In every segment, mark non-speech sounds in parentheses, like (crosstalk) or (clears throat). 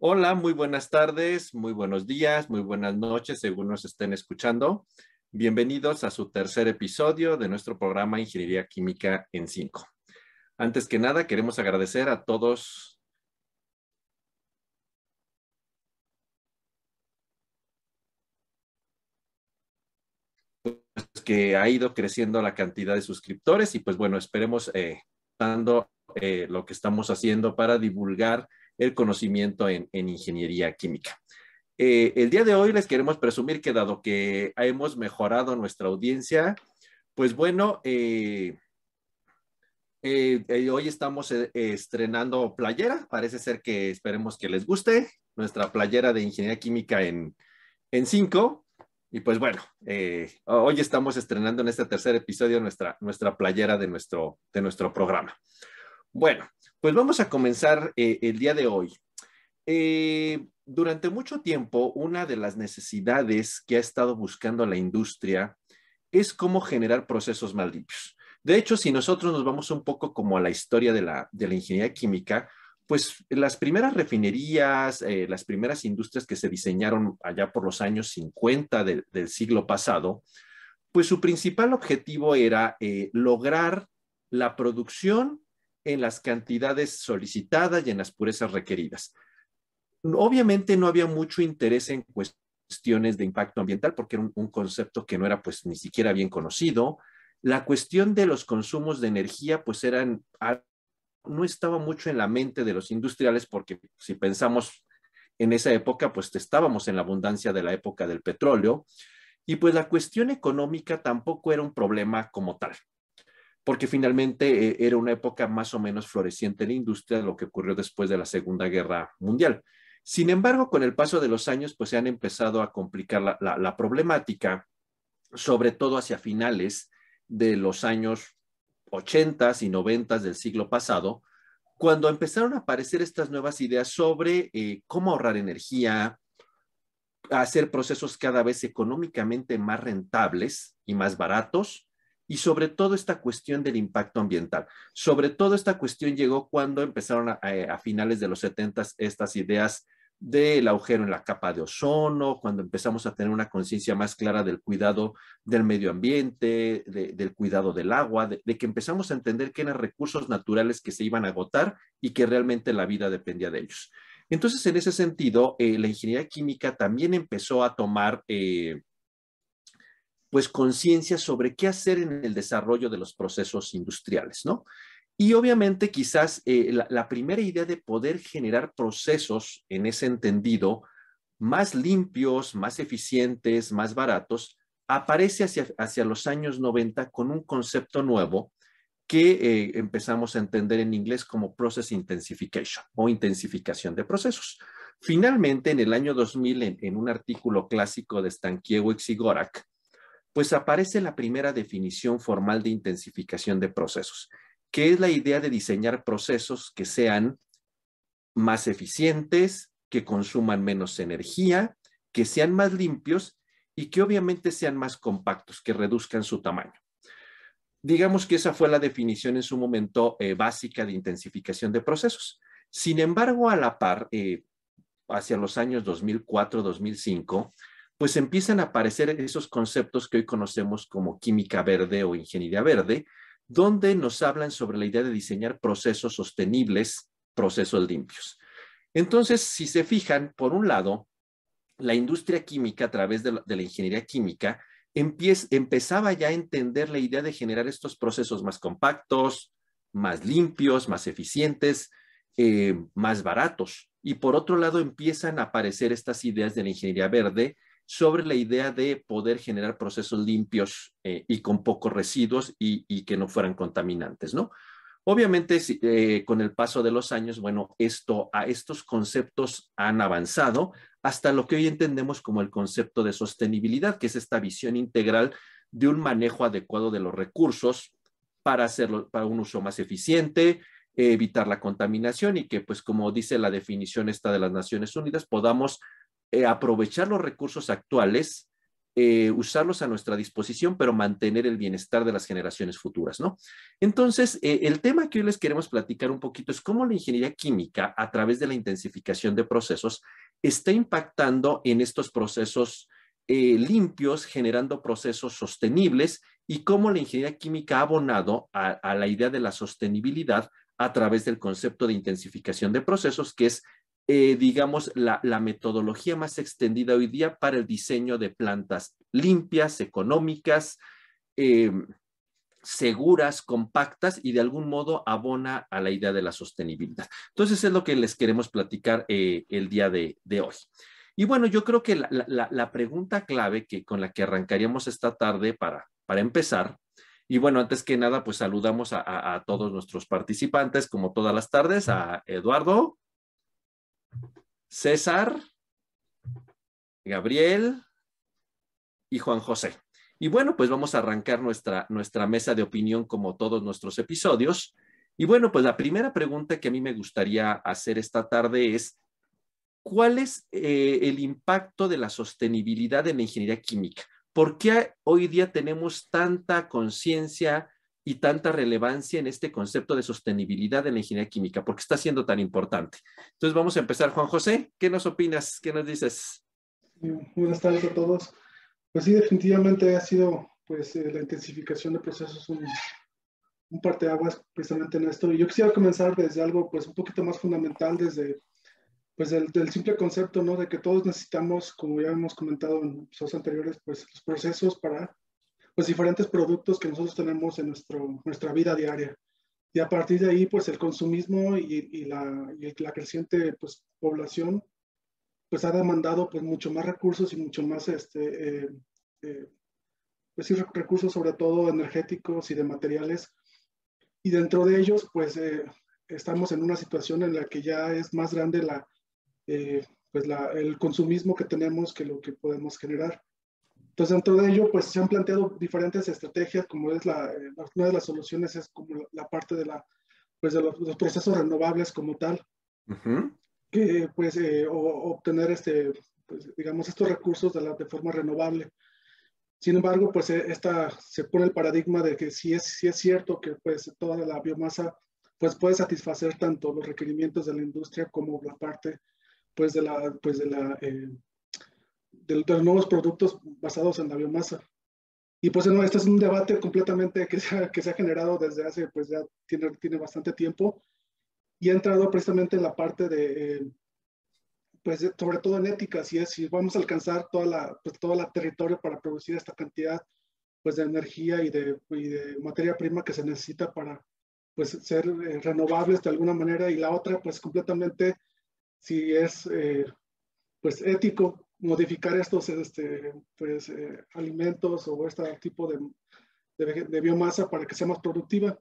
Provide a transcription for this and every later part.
Hola, muy buenas tardes, muy buenos días, muy buenas noches, según nos estén escuchando. Bienvenidos a su tercer episodio de nuestro programa Ingeniería Química en 5. Antes que nada, queremos agradecer a todos que ha ido creciendo la cantidad de suscriptores y pues bueno, esperemos eh, dando eh, lo que estamos haciendo para divulgar el conocimiento en, ingeniería química. Eh, el día de hoy les queremos presumir que dado que hemos mejorado nuestra audiencia, pues bueno, eh, eh, hoy estamos estrenando playera. Parece ser que esperemos que les guste nuestra playera de ingeniería química en, en cinco. Y pues bueno, hoy estamos estrenando en este tercer episodio nuestra, nuestra playera de nuestro, de nuestro programa. Bueno, pues vamos a comenzar eh, el día de hoy. Eh, durante mucho tiempo, una de las necesidades que ha estado buscando la industria es cómo generar procesos más limpios. De hecho, si nosotros nos vamos un poco como a la historia de la, ingeniería química, pues las primeras refinerías, eh, las primeras industrias que se diseñaron allá por los años 50 del siglo pasado, pues su principal objetivo era lograr la producción en las cantidades solicitadas y en las purezas requeridas. Obviamente no había mucho interés en cuestiones de impacto ambiental porque era un, concepto que no era pues ni siquiera bien conocido. La cuestión de los consumos de energía pues eran no estaba mucho en la mente de los industriales porque si pensamos en esa época pues estábamos en la abundancia de la época del petróleo y pues la cuestión económica tampoco era un problema como tal porque finalmente eh, era una época más o menos floreciente en la industria, lo que ocurrió después de la Segunda Guerra Mundial. Sin embargo, con el paso de los años, pues se han empezado a complicar la, problemática, sobre todo hacia finales de los años 80 y 90 del siglo pasado, cuando empezaron a aparecer estas nuevas ideas sobre eh, cómo ahorrar energía, hacer procesos cada vez económicamente más rentables y más baratos, y sobre todo esta cuestión del impacto ambiental. Sobre todo esta cuestión llegó cuando empezaron a, finales de los 70 estas ideas del agujero en la capa de ozono, cuando empezamos a tener una conciencia más clara del cuidado del medio ambiente, del cuidado del agua, de, que empezamos a entender que eran recursos naturales que se iban a agotar y que realmente la vida dependía de ellos. Entonces, en ese sentido, eh, la ingeniería química también empezó a tomar eh, pues conciencia sobre qué hacer en el desarrollo de los procesos industriales, ¿no? Y obviamente quizás eh, la, primera idea de poder generar procesos en ese entendido más limpios, más eficientes, más baratos, aparece hacia, hacia los años 90 con un concepto nuevo que eh, empezamos a entender en inglés como Process Intensification o intensificación de procesos. Finalmente, en el año 2000, en, un artículo clásico de Stankiewicz y Gorak, pues aparece la primera definición formal de intensificación de procesos, que es la idea de diseñar procesos que sean más eficientes, que consuman menos energía, que sean más limpios y que obviamente sean más compactos, que reduzcan su tamaño. Digamos que esa fue la definición en su momento eh, básica de intensificación de procesos. Sin embargo, a la par, eh, hacia los años 2004-2005, pues empiezan a aparecer esos conceptos que hoy conocemos como química verde o ingeniería verde, donde nos hablan sobre la idea de diseñar procesos sostenibles, procesos limpios. Entonces, si se fijan, por un lado, la industria química a través de la, ingeniería química empezaba ya a entender la idea de generar estos procesos más compactos, más limpios, más eficientes, eh, más baratos. Y por otro lado, empiezan a aparecer estas ideas de la ingeniería verde sobre la idea de poder generar procesos limpios eh, y con pocos residuos y, que no fueran contaminantes, ¿no? Obviamente, eh, con el paso de los años, bueno, esto, a estos conceptos han avanzado hasta lo que hoy entendemos como el concepto de sostenibilidad, que es esta visión integral de un manejo adecuado de los recursos para hacerlo para un uso más eficiente, evitar la contaminación y que, pues, como dice la definición esta de las Naciones Unidas, podamos eh, aprovechar los recursos actuales eh, usarlos a nuestra disposición, pero mantener el bienestar de las generaciones futuras, ¿no? Entonces, eh, el tema que hoy les queremos platicar un poquito es cómo la ingeniería química, a través de la intensificación de procesos, está impactando en estos procesos limpios, generando procesos sostenibles y cómo la ingeniería química ha abonado a la idea de la sostenibilidad a través del concepto de intensificación de procesos, que es eh, digamos, la, metodología más extendida hoy día para el diseño de plantas limpias, económicas, eh, seguras, compactas y de algún modo abona a la idea de la sostenibilidad. Entonces es lo que les queremos platicar eh, el día de, hoy. Y bueno, yo creo que la, pregunta clave que, con la que arrancaríamos esta tarde para, para empezar, y bueno, antes que nada, pues saludamos a todos nuestros participantes, como todas las tardes, a Eduardo. César, Gabriel y Juan José. Y bueno, pues vamos a arrancar nuestra, nuestra mesa de opinión como todos nuestros episodios. Y bueno, pues la primera pregunta que a mí me gustaría hacer esta tarde es, ¿cuál es eh, el impacto de la sostenibilidad en la ingeniería química? ¿Por qué hoy día tenemos tanta conciencia y tanta relevancia en este concepto de sostenibilidad en la ingeniería química? porque está siendo tan importante? Entonces vamos a empezar. Juan José, ¿qué nos opinas? ¿Qué nos dices? Buenas tardes a todos. Pues sí, definitivamente ha sido pues eh, la intensificación de procesos un, un parteaguas precisamente en esto. Y yo quisiera comenzar desde algo pues un poquito más fundamental, desde pues del, del, simple concepto, ¿no? De que todos necesitamos, como ya hemos comentado en episodios anteriores, pues los procesos para pues diferentes productos que nosotros tenemos en nuestro, nuestra vida diaria. Y a partir de ahí, pues el consumismo y, y, la, y la, creciente pues, población, pues ha demandado pues mucho más recursos y mucho más, este, eh, eh, pues, recursos sobre todo energéticos y de materiales. Y dentro de ellos, pues eh, estamos en una situación en la que ya es más grande la, pues la, el consumismo que tenemos que lo que podemos generar. Entonces, dentro de ello, pues se han planteado diferentes estrategias, como es la, eh, una de las soluciones es como la parte de, la, pues de los, procesos renovables como tal, que pues eh, obtener este, pues, digamos, estos recursos de, la, de forma renovable. Sin embargo, pues eh, esta, se pone el paradigma de que si es, si es cierto que pues toda la biomasa pues puede satisfacer tanto los requerimientos de la industria como la parte pues de la, pues de la de, los nuevos productos basados en la biomasa. Y pues no, este es un debate completamente que se ha, que se ha generado desde hace, pues ya tiene, tiene bastante tiempo y ha entrado precisamente en la parte de, eh, pues sobre todo en ética, si es, si vamos a alcanzar toda la, pues, toda la territorio para producir esta cantidad pues de energía y de, y de materia prima que se necesita para pues ser eh, renovables de alguna manera y la otra pues completamente si es eh, pues ético modificar estos este, pues, eh, alimentos o este tipo de, de, biomasa para que sea más productiva.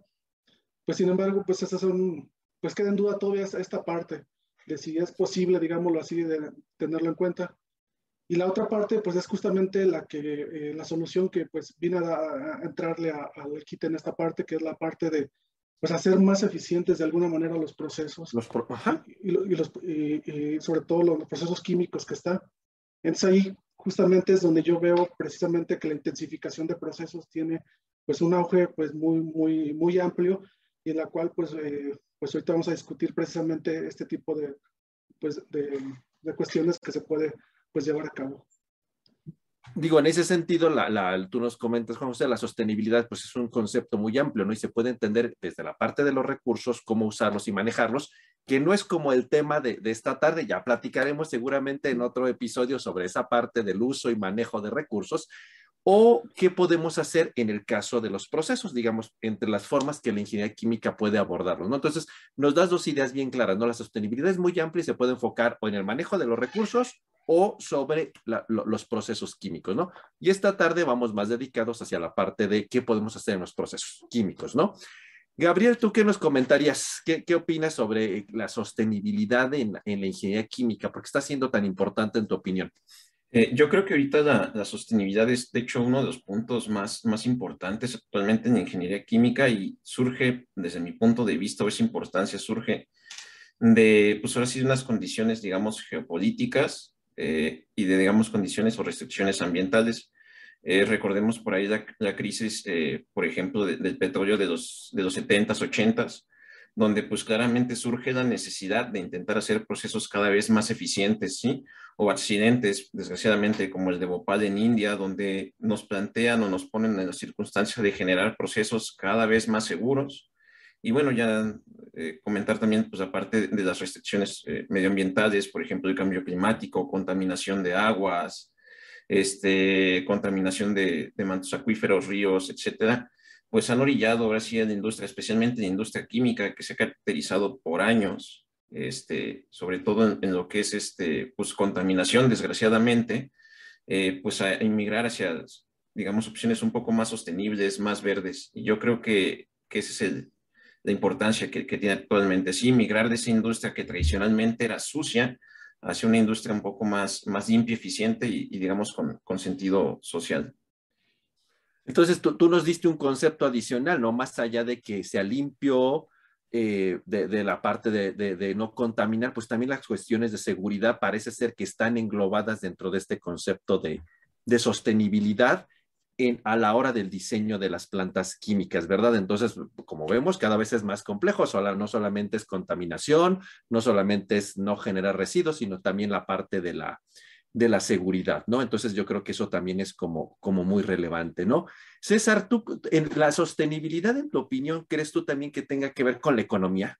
Pues sin embargo, pues esas son, pues queda en duda todavía esta parte de si es posible, digámoslo así, de tenerlo en cuenta. Y la otra parte, pues es justamente la que, eh, la solución que pues viene a, entrarle al kit en esta parte, que es la parte de, pues hacer más eficientes de alguna manera los procesos. Los Y, los, y, sobre todo los procesos químicos que están. Entonces ahí justamente es donde yo veo precisamente que la intensificación de procesos tiene pues un auge pues muy, muy, muy amplio y en la cual pues, eh, pues ahorita vamos a discutir precisamente este tipo de, pues, de, de cuestiones que se puede pues llevar a cabo. Digo, en ese sentido, la, la, tú nos comentas, Juan José, la sostenibilidad pues es un concepto muy amplio, ¿no? Y se puede entender desde la parte de los recursos, cómo usarlos y manejarlos, que no es como el tema de, esta tarde, ya platicaremos seguramente en otro episodio sobre esa parte del uso y manejo de recursos, o qué podemos hacer en el caso de los procesos, digamos, entre las formas que la ingeniería química puede abordarlos, ¿no? Entonces, nos das dos ideas bien claras, ¿no? La sostenibilidad es muy amplia y se puede enfocar o en el manejo de los recursos o sobre los procesos químicos, ¿no? Y esta tarde vamos más dedicados hacia la parte de qué podemos hacer en los procesos químicos, ¿no? Gabriel, ¿tú qué nos comentarías? ¿Qué, opinas sobre la sostenibilidad en, en, la ingeniería química? ¿Por qué está siendo tan importante en tu opinión? Eh, yo creo que ahorita la, la, sostenibilidad es, de hecho, uno de los puntos más, más importantes actualmente en ingeniería química y surge, desde mi punto de vista, o esa importancia surge de, pues ahora sí, unas condiciones, digamos, geopolíticas eh, y de, digamos, condiciones o restricciones ambientales Eh, recordemos por ahí la, crisis, eh, por ejemplo, del petróleo de los, de los 70s, 80s, donde pues claramente surge la necesidad de intentar hacer procesos cada vez más eficientes, ¿sí? O accidentes, desgraciadamente, como el de Bhopal en India, donde nos plantean o nos ponen en la circunstancia de generar procesos cada vez más seguros. Y bueno, ya eh, comentar también, pues aparte de las restricciones medioambientales, por ejemplo, el cambio climático, contaminación de aguas, este, contaminación de, de mantos acuíferos, ríos, etcétera, pues han orillado ahora sí en la industria, especialmente en la industria química, que se ha caracterizado por años, este, sobre todo en, lo que es este, pues, contaminación, desgraciadamente, eh, pues a inmigrar hacia, digamos, opciones un poco más sostenibles, más verdes. Y yo creo que, que esa es el, la importancia que, que, tiene actualmente. Sí, migrar de esa industria que tradicionalmente era sucia hacia una industria un poco más, más limpia, eficiente y, digamos, con, sentido social. Entonces, tú, nos diste un concepto adicional, ¿no? Más allá de que sea limpio, eh, de, la parte de, no contaminar, pues también las cuestiones de seguridad parece ser que están englobadas dentro de este concepto de, sostenibilidad en, a la hora del diseño de las plantas químicas, ¿verdad? Entonces, como vemos, cada vez es más complejo, no solamente es contaminación, no solamente es no generar residuos, sino también la parte de la, de la seguridad, ¿no? Entonces yo creo que eso también es como, como muy relevante, ¿no? César, tú, en la sostenibilidad, en tu opinión, ¿crees tú también que tenga que ver con la economía?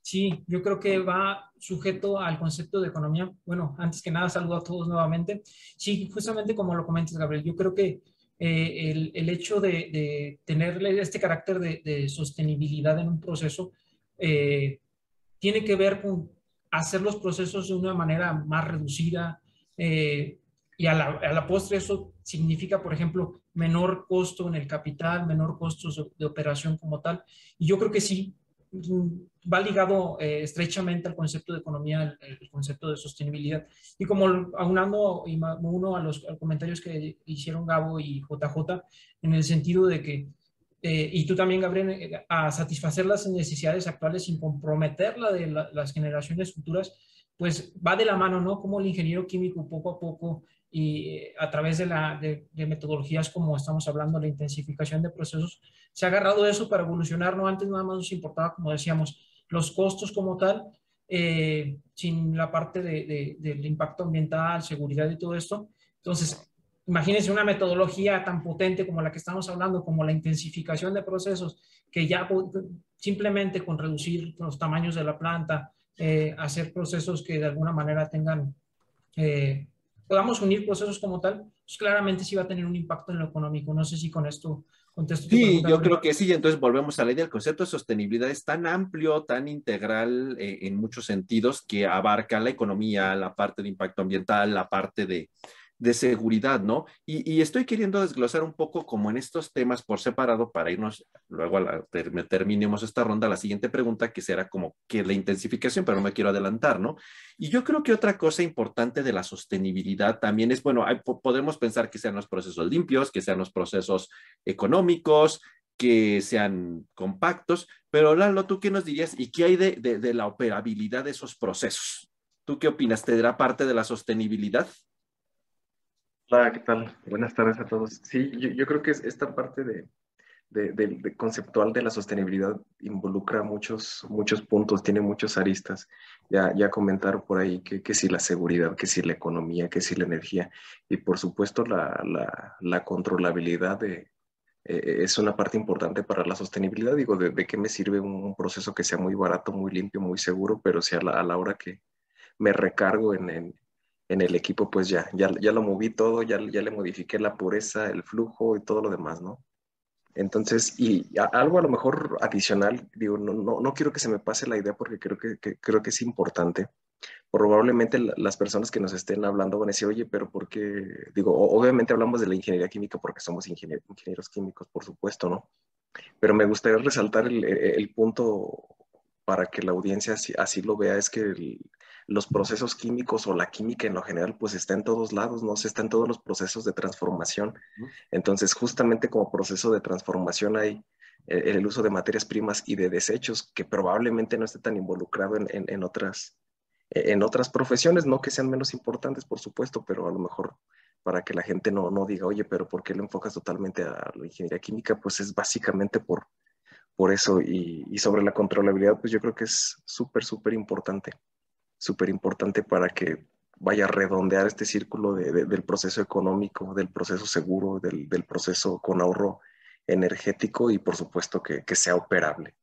Sí, yo creo que va sujeto al concepto de economía. Bueno, antes que nada, saludo a todos nuevamente. Sí, justamente como lo comentas, Gabriel, yo creo que eh, el, hecho de, de, tener este carácter de, sostenibilidad en un proceso eh, tiene que ver con hacer los procesos de una manera más reducida, eh, y a la, a la, postre eso significa, por ejemplo, menor costo en el capital, menor costo de operación como tal. Y yo creo que sí, va ligado eh, estrechamente al concepto de economía, el, concepto de sostenibilidad. Y como aunando y uno a los comentarios que hicieron Gabo y JJ, en el sentido de que, eh, y tú también, Gabriel, a satisfacer las necesidades actuales sin comprometer la de las generaciones futuras, pues va de la mano, ¿no? Como el ingeniero químico poco a poco y eh, a través de, la, de, metodologías como estamos hablando, la intensificación de procesos, se ha agarrado eso para evolucionar, ¿no? Antes nada más nos importaba, como decíamos, los costos como tal, eh, sin la parte de, del impacto ambiental, seguridad y todo esto. Entonces, imagínense una metodología tan potente como la que estamos hablando, como la intensificación de procesos, que ya simplemente con reducir los tamaños de la planta, eh, hacer procesos que de alguna manera tengan, eh, podamos unir procesos como tal, pues claramente sí va a tener un impacto en lo económico. No sé si con esto contesto. Sí, yo creo que sí. Entonces volvemos a la idea. El concepto de sostenibilidad es tan amplio, tan integral eh, en muchos sentidos que abarca la economía, la parte de impacto ambiental, la parte de, de seguridad, ¿no? Y, estoy queriendo desglosar un poco como en estos temas por separado para irnos, luego a la, terminemos esta ronda, la siguiente pregunta que será como que la intensificación, pero no me quiero adelantar, ¿no? Y yo creo que otra cosa importante de la sostenibilidad también es, bueno, podemos pensar que sean los procesos limpios, que sean los procesos económicos, que sean compactos, pero Lalo, ¿tú qué nos dirías y qué hay de, de la operabilidad de esos procesos? ¿Tú qué opinas? ¿Tendrá parte de la sostenibilidad? Hola, ¿qué tal? Buenas tardes a todos. Sí, yo, creo que esta parte de, de, conceptual de la sostenibilidad involucra muchos, muchos puntos, tiene muchos aristas. Ya, ya comentaron por ahí que, que si la seguridad, que si la economía, que si la energía y por supuesto la, la, la controlabilidad de, eh, es una parte importante para la sostenibilidad. Digo, ¿de, qué me sirve un, proceso que sea muy barato, muy limpio, muy seguro, pero si a la, a la hora que me recargo en, en en el equipo, pues ya, ya, ya lo moví todo, ya, ya le modifiqué la pureza, el flujo y todo lo demás, ¿no? Entonces, y algo a lo mejor adicional, digo, no, no, no, quiero que se me pase la idea porque creo que, creo que es importante. Probablemente las personas que nos estén hablando van a decir, oye, pero ¿por qué? Digo, obviamente hablamos de la ingeniería química porque somos ingenieros químicos, por supuesto, ¿no? Pero me gustaría resaltar el, punto para que la audiencia así, así lo vea, es que el, los procesos químicos o la química en lo general, pues está en todos lados, ¿no? Se está en todos los procesos de transformación. Entonces, justamente como proceso de transformación hay eh, el uso de materias primas y de desechos que probablemente no esté tan involucrado en, otras en otras profesiones, no que sean menos importantes, por supuesto, pero a lo mejor para que la gente no, no diga, oye, pero ¿por qué lo enfocas totalmente a la ingeniería química? Pues es básicamente por, por eso. Y, y sobre la controlabilidad, pues yo creo que es súper, súper importante, súper importante para que vaya a redondear este círculo de, del proceso económico, del proceso seguro, del, del, proceso con ahorro energético y por supuesto que, que sea operable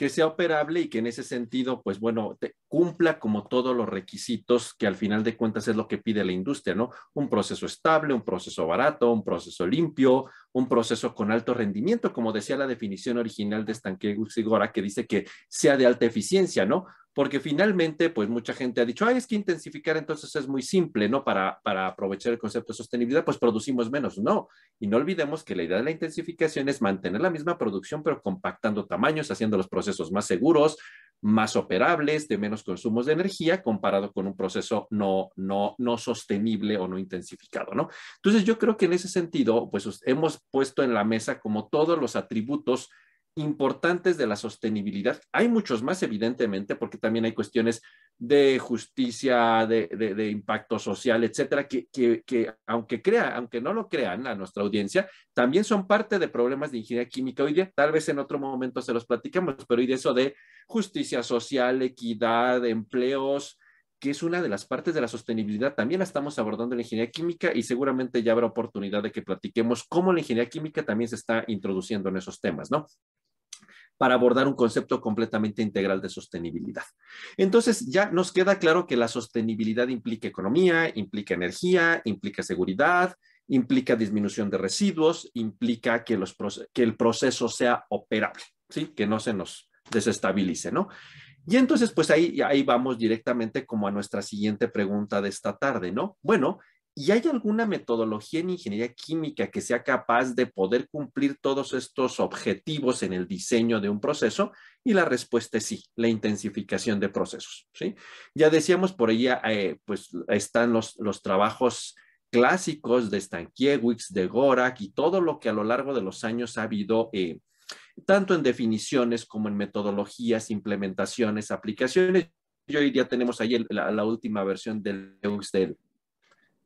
que sea operable y que en ese sentido, pues bueno, te cumpla como todos los requisitos que al final de cuentas es lo que pide la industria, ¿no? Un proceso estable, un proceso barato, un proceso limpio, un proceso con alto rendimiento, como decía la definición original de Stankiewicz y Gora, que dice que sea de alta eficiencia, ¿no? Porque finalmente, pues mucha gente ha dicho, ay, es que intensificar entonces es muy simple, ¿no? Para, para aprovechar el concepto de sostenibilidad, pues producimos menos. No, y no olvidemos que la idea de la intensificación es mantener la misma producción, pero compactando tamaños, haciendo los procesos más seguros, más operables, de menos consumos de energía, comparado con un proceso no, no, no sostenible o no intensificado, ¿no? Entonces, yo creo que en ese sentido, pues hemos puesto en la mesa como todos los atributos importantes de la sostenibilidad. Hay muchos más, evidentemente, porque también hay cuestiones de justicia, de, impacto social, etcétera, que, que, aunque crea, aunque no lo crean a nuestra audiencia, también son parte de problemas de ingeniería química hoy día. Tal vez en otro momento se los platicamos, pero hoy de eso de justicia social, equidad, empleos, que es una de las partes de la sostenibilidad, también la estamos abordando en la ingeniería química y seguramente ya habrá oportunidad de que platiquemos cómo la ingeniería química también se está introduciendo en esos temas, ¿no? para abordar un concepto completamente integral de sostenibilidad. Entonces, ya nos queda claro que la sostenibilidad implica economía, implica energía, implica seguridad, implica disminución de residuos, implica que, los, que el proceso sea operable, ¿sí? que no se nos desestabilice, ¿no? Y entonces, pues ahí, ahí vamos directamente como a nuestra siguiente pregunta de esta tarde, ¿no? Bueno, ¿Y hay alguna metodología en ingeniería química que sea capaz de poder cumplir todos estos objetivos en el diseño de un proceso? Y la respuesta es sí, la intensificación de procesos. ¿sí? Ya decíamos por ahí, eh, pues están los, los trabajos clásicos de Stankiewicz, de Gorak y todo lo que a lo largo de los años ha habido, eh, tanto en definiciones como en metodologías, implementaciones, aplicaciones. Hoy día tenemos ahí la, última versión del, del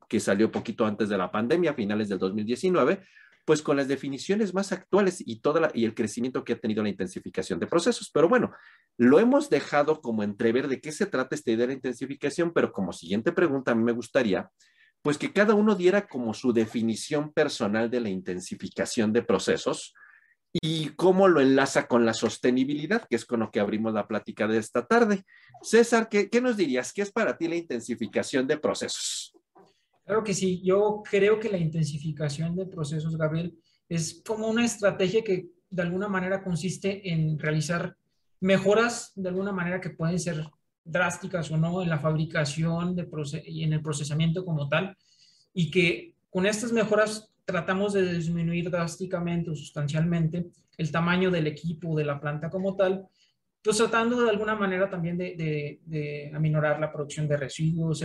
que salió poquito antes de la pandemia, a finales del 2019, pues con las definiciones más actuales y, toda y el crecimiento que ha tenido la intensificación de procesos. Pero bueno, lo hemos dejado como entrever de qué se trata esta idea de la intensificación, pero como siguiente pregunta a mí me gustaría, pues que cada uno diera como su definición personal de la intensificación de procesos y cómo lo enlaza con la sostenibilidad, que es con lo que abrimos la plática de esta tarde. César, ¿qué, qué nos dirías? ¿Qué es para ti la intensificación de procesos? Claro que sí, yo creo que la intensificación de procesos, Gabriel, es como una estrategia que de alguna manera consiste en realizar mejoras de alguna manera que pueden ser drásticas o no en la fabricación y en el procesamiento como tal, y que con estas mejoras tratamos de disminuir drásticamente o sustancialmente el tamaño del equipo, de la planta como tal, pues tratando de alguna manera también de, de, aminorar la producción de residuos,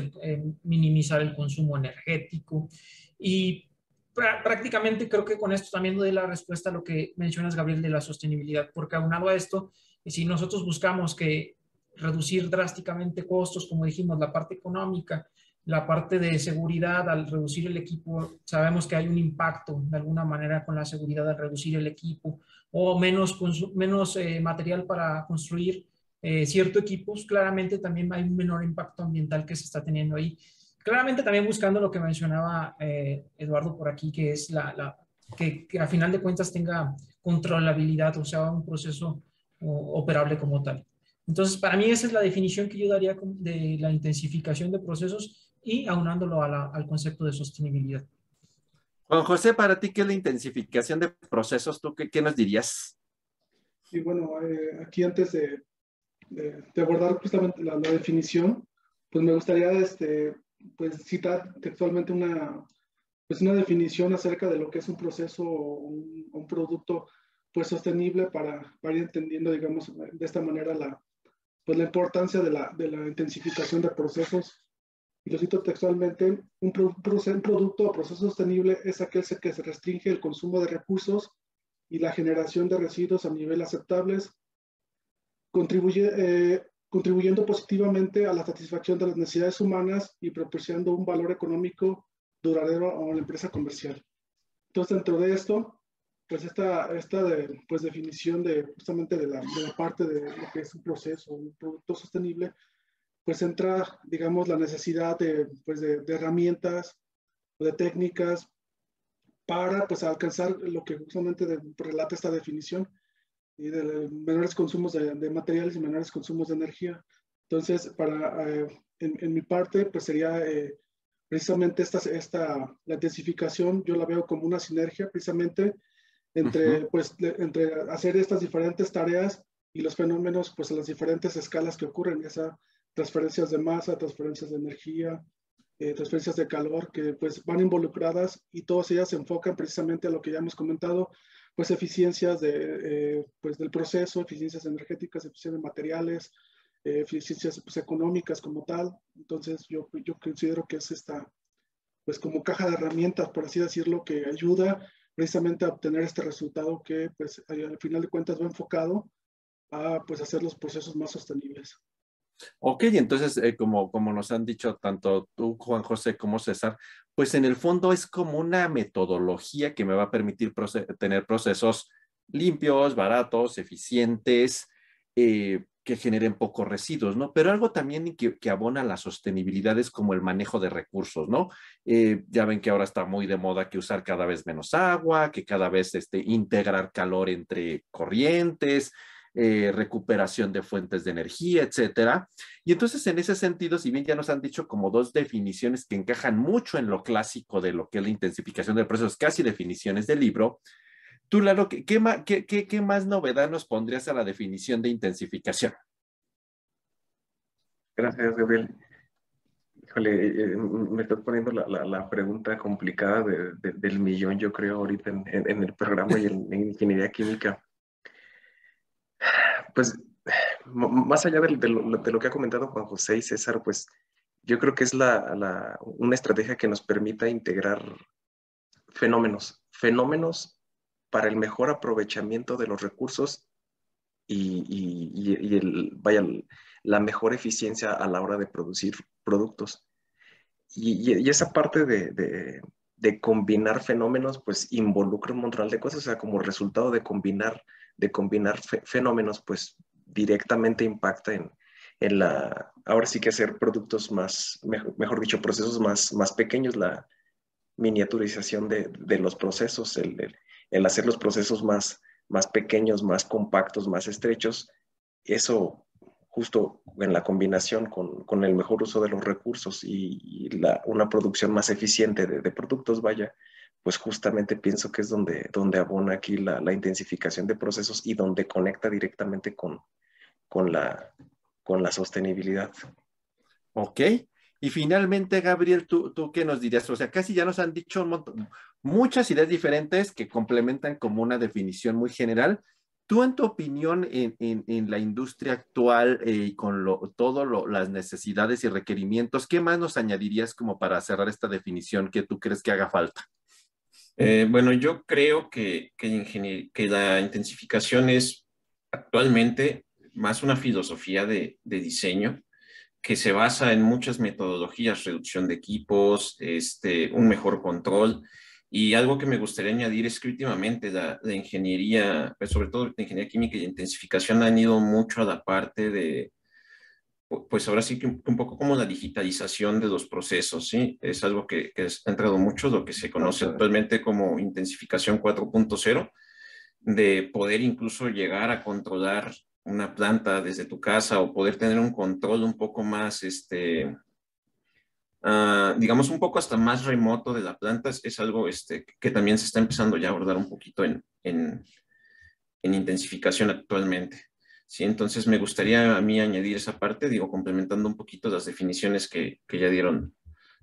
minimizar el consumo energético. Y prácticamente creo que con esto también doy la respuesta a lo que mencionas, Gabriel, de la sostenibilidad, porque aunado a esto, si nosotros buscamos que reducir drásticamente costos, como dijimos, la parte económica, la parte de seguridad, al reducir el equipo, sabemos que hay un impacto de alguna manera con la seguridad al reducir el equipo, o menos, menos eh, material para construir eh, cierto equipos, claramente también hay un menor impacto ambiental que se está teniendo ahí. Claramente también buscando lo que mencionaba eh, Eduardo por aquí, que es la, la que, que, a final de cuentas tenga controlabilidad, o sea, un proceso operable como tal. Entonces, para mí esa es la definición que yo daría de la intensificación de procesos y aunándolo al concepto de sostenibilidad. Juan José, para ti, ¿qué es la intensificación de procesos? ¿Tú qué, nos dirías? Sí, bueno, eh, aquí antes de, de, abordar justamente la, definición, pues me gustaría este, pues, citar textualmente una, pues una definición acerca de lo que es un proceso o un, un, producto pues, sostenible para, para, ir entendiendo, digamos, de esta manera la, pues, la importancia de la, de la intensificación de procesos y lo cito textualmente, un, producto o proceso sostenible es aquel que se restringe el consumo de recursos y la generación de residuos a nivel aceptables, contribuye, eh, contribuyendo positivamente a la satisfacción de las necesidades humanas y proporcionando un valor económico duradero a la empresa comercial. Entonces, dentro de esto, pues esta, esta de, pues definición de justamente de la, de la parte de lo que es un proceso, un producto sostenible, pues entra, digamos, la necesidad de, pues de, de herramientas o de técnicas para pues alcanzar lo que justamente relata esta definición y de menores consumos de, de, materiales y menores consumos de energía. Entonces, para, eh, en, en, mi parte, pues sería eh, precisamente esta, esta, la intensificación, yo la veo como una sinergia precisamente entre, uh -huh. pues, entre hacer estas diferentes tareas y los fenómenos, pues, en las diferentes escalas que ocurren, sea transferencias de masa, transferencias de energía, eh, transferencias de calor, que pues van involucradas y todas ellas se enfocan precisamente a lo que ya hemos comentado, pues eficiencias de, eh, pues, del proceso, eficiencias energéticas, eficiencias de materiales, eh, eficiencias pues, económicas como tal. Entonces yo, yo considero que es esta, pues como caja de herramientas, por así decirlo, que ayuda precisamente a obtener este resultado que pues al final de cuentas va enfocado a pues hacer los procesos más sostenibles. Ok, entonces, eh, como, como nos han dicho tanto tú, Juan José, como César, pues en el fondo es como una metodología que me va a permitir tener procesos limpios, baratos, eficientes, eh, que generen pocos residuos, ¿no? Pero algo también que, que, abona la sostenibilidad es como el manejo de recursos, ¿no? Eh, ya ven que ahora está muy de moda que usar cada vez menos agua, que cada vez este, integrar calor entre corrientes, eh, recuperación de fuentes de energía, etcétera. Y entonces, en ese sentido, si bien ya nos han dicho como dos definiciones que encajan mucho en lo clásico de lo que es la intensificación del proceso, casi definiciones del libro, tú, Lalo, ¿qué, qué, qué, ¿qué, más novedad nos pondrías a la definición de intensificación? Gracias, Gabriel. Híjole, eh, me estás poniendo la, pregunta complicada de, de, del millón, yo creo, ahorita en, el programa y en ingeniería química pues más allá de, lo, que ha comentado Juan José y César, pues yo creo que es la, una estrategia que nos permita integrar fenómenos, fenómenos para el mejor aprovechamiento de los recursos y, y, y vaya, la mejor eficiencia a la hora de producir productos. Y, esa parte de, de, de, combinar fenómenos, pues involucra un montón de cosas, o sea, como resultado de combinar de combinar fenómenos, pues directamente impacta en, en, la, ahora sí que hacer productos más, mejor, mejor dicho, procesos más, más pequeños, la miniaturización de, de los procesos, el, el, hacer los procesos más, más pequeños, más compactos, más estrechos, eso justo en la combinación con, con el mejor uso de los recursos y, la, una producción más eficiente de productos, vaya, pues justamente pienso que es donde, donde abona aquí la, la intensificación de procesos y donde conecta directamente con, con, la, con la sostenibilidad. Ok. Y finalmente, Gabriel, ¿tú, ¿tú qué nos dirías? O sea, casi ya nos han dicho un montón, muchas ideas diferentes que complementan como una definición muy general. Tú, en tu opinión, en, en, la industria actual y eh, con lo, todo lo, las necesidades y requerimientos, ¿qué más nos añadirías como para cerrar esta definición que tú crees que haga falta? Eh, bueno, yo creo que, que, la intensificación es actualmente más una filosofía de, diseño que se basa en muchas metodologías, reducción de equipos, este, un mejor control. Y algo que me gustaría añadir es que últimamente la, la ingeniería, pues sobre todo la ingeniería química y intensificación han ido mucho a la parte de, pues ahora sí que un, poco como la digitalización de los procesos, ¿sí? Es algo que, que ha entrado mucho, lo que se conoce actualmente como intensificación 4.0, de poder incluso llegar a controlar una planta desde tu casa o poder tener un control un poco más, este, uh, digamos, un poco hasta más remoto de la planta, es, es, algo este, que también se está empezando ya a abordar un poquito en, en, en intensificación actualmente. Sí, entonces me gustaría a mí añadir esa parte, digo, complementando un poquito las definiciones que, que ya dieron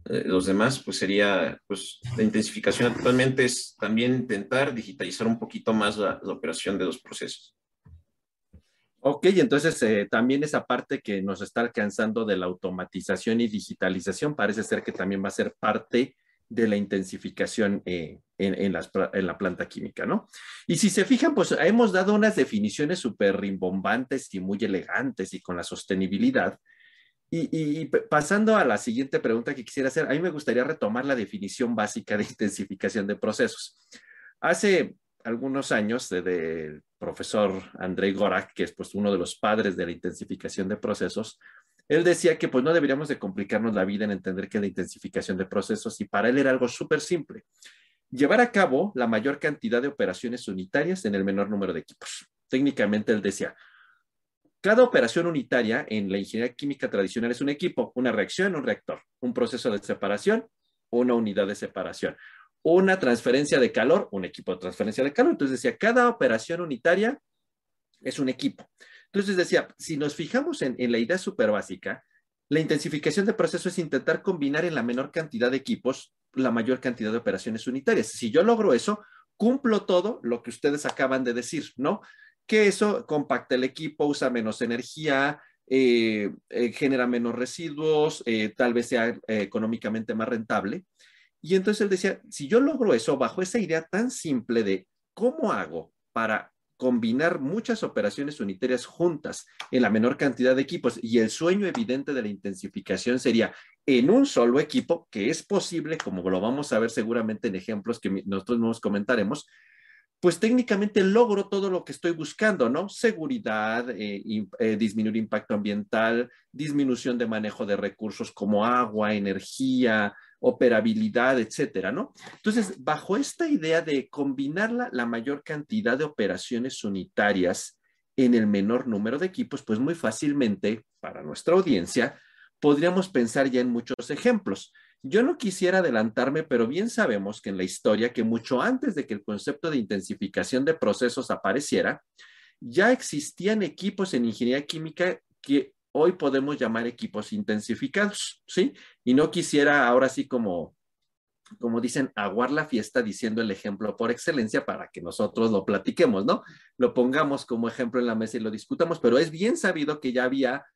eh, los demás, pues sería, pues la intensificación actualmente es también intentar digitalizar un poquito más la, operación de los procesos. Ok, entonces eh, también esa parte que nos está alcanzando de la automatización y digitalización parece ser que también va a ser parte de la intensificación eh, en, la planta química, ¿no? Y si se fijan, pues hemos dado unas definiciones súper rimbombantes y muy elegantes y con la sostenibilidad. Y, pasando a la siguiente pregunta que quisiera hacer, a mí me gustaría retomar la definición básica de intensificación de procesos. Hace algunos años, del profesor Andrei Gorak, que es pues, uno de los padres de la intensificación de procesos, él decía que pues no deberíamos de complicarnos la vida en entender que la intensificación de procesos y para él era algo súper simple. Llevar a cabo la mayor cantidad de operaciones unitarias en el menor número de equipos. Técnicamente él decía, cada operación unitaria en la ingeniería química tradicional es un equipo, una reacción, un reactor, un proceso de separación, una unidad de separación, una transferencia de calor, un equipo de transferencia de calor. Entonces decía, cada operación unitaria es un equipo. Entonces decía, si nos fijamos en, la idea súper básica, la intensificación de proceso es intentar combinar en la menor cantidad de equipos la mayor cantidad de operaciones unitarias. Si yo logro eso, cumplo todo lo que ustedes acaban de decir, ¿no? Que eso compacta el equipo, usa menos energía, eh, eh, genera menos residuos, eh, tal vez sea económicamente más rentable. Y entonces él decía, si yo logro eso bajo esa idea tan simple de cómo hago para combinar muchas operaciones unitarias juntas en la menor cantidad de equipos y el sueño evidente de la intensificación sería en un solo equipo, que es posible, como lo vamos a ver seguramente en ejemplos que nosotros nos comentaremos, pues técnicamente logro todo lo que estoy buscando, ¿no? Seguridad, eh, eh, disminuir impacto ambiental, disminución de manejo de recursos como agua, energía, operabilidad, etcétera, ¿no? Entonces, bajo esta idea de combinar la, mayor cantidad de operaciones unitarias en el menor número de equipos, pues muy fácilmente para nuestra audiencia podríamos pensar ya en muchos ejemplos. Yo no quisiera adelantarme, pero bien sabemos que en la historia, que mucho antes de que el concepto de intensificación de procesos apareciera, ya existían equipos en ingeniería química que hoy podemos llamar equipos intensificados, ¿sí? Y no quisiera ahora sí como, como dicen, aguar la fiesta diciendo el ejemplo por excelencia para que nosotros lo platiquemos, ¿no? Lo pongamos como ejemplo en la mesa y lo discutamos, pero es bien sabido que ya había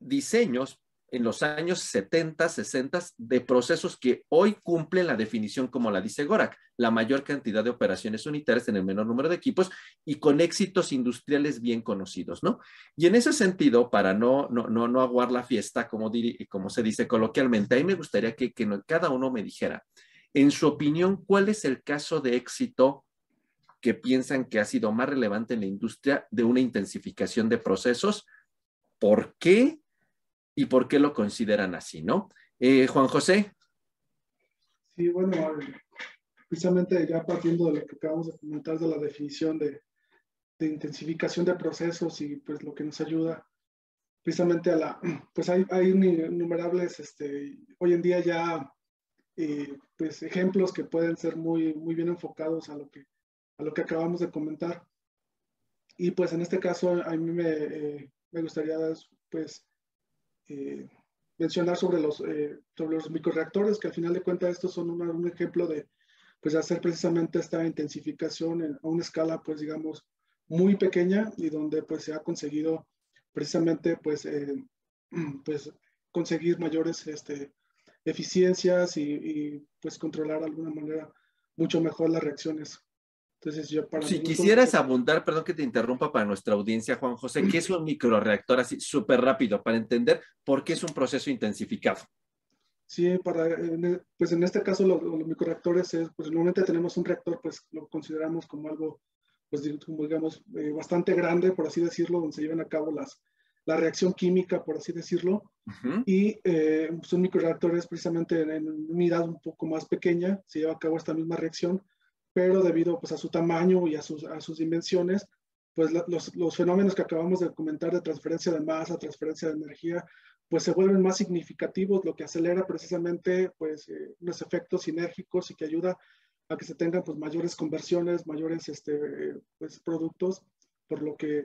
diseños en los años 70, 60 de procesos que hoy cumplen la definición como la dice Gorak, la mayor cantidad de operaciones unitarias en el menor número de equipos y con éxitos industriales bien conocidos, ¿no? Y en ese sentido, para no, no, no, no aguar la fiesta, como, como se dice coloquialmente, a mí me gustaría que, que cada uno me dijera, en su opinión, ¿cuál es el caso de éxito que piensan que ha sido más relevante en la industria de una intensificación de procesos? ¿Por qué? Y por qué lo consideran así, ¿no? Eh, Juan José. Sí, bueno, precisamente ya partiendo de lo que acabamos de comentar de la definición de, intensificación de procesos y pues lo que nos ayuda precisamente a la, (clears throat) pues hay, hay innumerables, este, hoy en día ya, eh, pues ejemplos que pueden ser muy, muy bien enfocados a lo que, a lo que acabamos de comentar. Y pues en este caso a mí me, eh, me gustaría pues eh, mencionar sobre los, eh, sobre los microreactores, que al final de cuentas estos son un ejemplo de pues, hacer precisamente esta intensificación en, a una escala, pues digamos, muy pequeña y donde pues se ha conseguido precisamente pues, eh, (clears throat) pues conseguir mayores este, eficiencias y, y, pues controlar de alguna manera mucho mejor las reacciones entonces yo para Si quisieras abundar, perdón que te interrumpa para nuestra audiencia, Juan José, ¿qué es un microreactor así súper rápido para entender por qué es un proceso intensificado? Sí, para, e, pues en este caso los, microreactores, es, pues normalmente tenemos un reactor, pues lo consideramos como algo, pues como digamos, eh, bastante grande, por así decirlo, donde se llevan a cabo las, la reacción química, por así decirlo, y eh, son microreactores precisamente en, en, unidad un poco más pequeña, se lleva a cabo esta misma reacción, pero debido pues, a su tamaño y a sus, a sus dimensiones, pues los, los, fenómenos que acabamos de comentar de transferencia de masa, transferencia de energía, pues se vuelven más significativos, lo que acelera precisamente pues eh, unos efectos sinérgicos y que ayuda a que se tengan pues mayores conversiones, mayores este, pues, productos, por lo que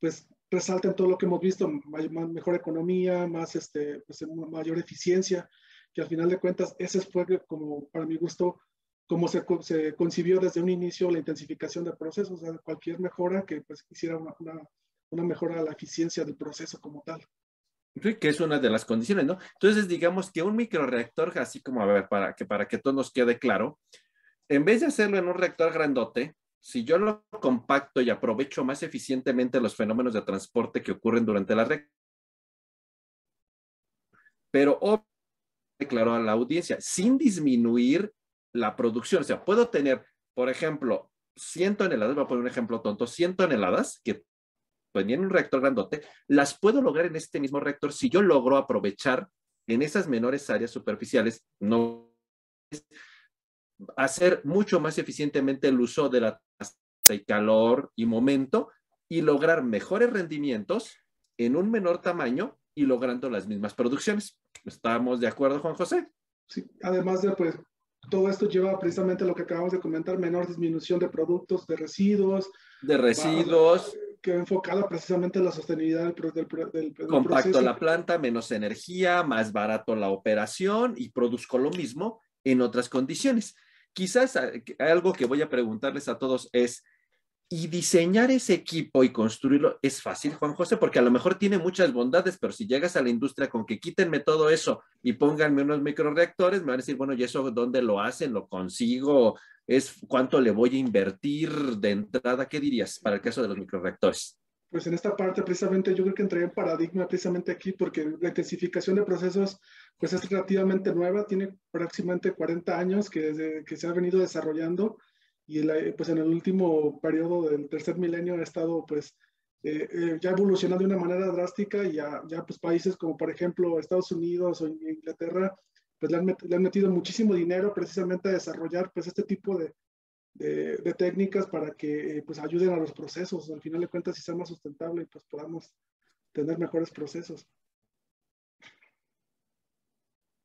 pues resaltan todo lo que hemos visto, mejor economía, más este, pues, mayor eficiencia, que al final de cuentas ese fue como para mi gusto como se, se, concibió desde un inicio la intensificación de procesos, o sea, cualquier mejora que pues hiciera una, una, mejora a la eficiencia del proceso como tal. que es una de las condiciones, ¿no? Entonces, digamos que un microreactor, así como, a ver, para que, para que todo nos quede claro, en vez de hacerlo en un reactor grandote, si yo lo compacto y aprovecho más eficientemente los fenómenos de transporte que ocurren durante la reacción, pero declaró a la audiencia, sin disminuir la producción. O sea, puedo tener, por ejemplo, 100 toneladas, voy a poner un ejemplo tonto, 100 toneladas que en un reactor grandote, las puedo lograr en este mismo reactor si yo logro aprovechar en esas menores áreas superficiales, no hacer mucho más eficientemente el uso de la tasa y calor y momento y lograr mejores rendimientos en un menor tamaño y logrando las mismas producciones. ¿Estamos de acuerdo, Juan José? Sí, además de pues todo esto lleva precisamente a lo que acabamos de comentar, menor disminución de productos, de residuos. De residuos. Que enfocada precisamente en la sostenibilidad del, del, del Compacto la planta, menos energía, más barato la operación y produzco lo mismo en otras condiciones. Quizás eh, algo que voy a preguntarles a todos es, y diseñar ese equipo y construirlo es fácil, Juan José, porque a lo mejor tiene muchas bondades, pero si llegas a la industria con que quítenme todo eso y pónganme unos microreactores, me van a decir, bueno, ¿y eso dónde lo hacen? ¿Lo consigo? ¿Es cuánto le voy a invertir de entrada? ¿Qué dirías para el caso de los microreactores? Pues en esta parte precisamente yo creo que entraría en paradigma precisamente aquí porque la intensificación de procesos pues es relativamente nueva, tiene próximamente 40 años que, desde, que se ha venido desarrollando y pues en el último periodo del tercer milenio ha estado pues eh, eh, ya evolucionando de una manera drástica y ya, ya pues países como por ejemplo Estados Unidos o Inglaterra pues le han, metido muchísimo dinero precisamente a desarrollar pues este tipo de, de, técnicas para que pues ayuden a los procesos, al final de cuentas y sea más sustentable y pues podamos tener mejores procesos.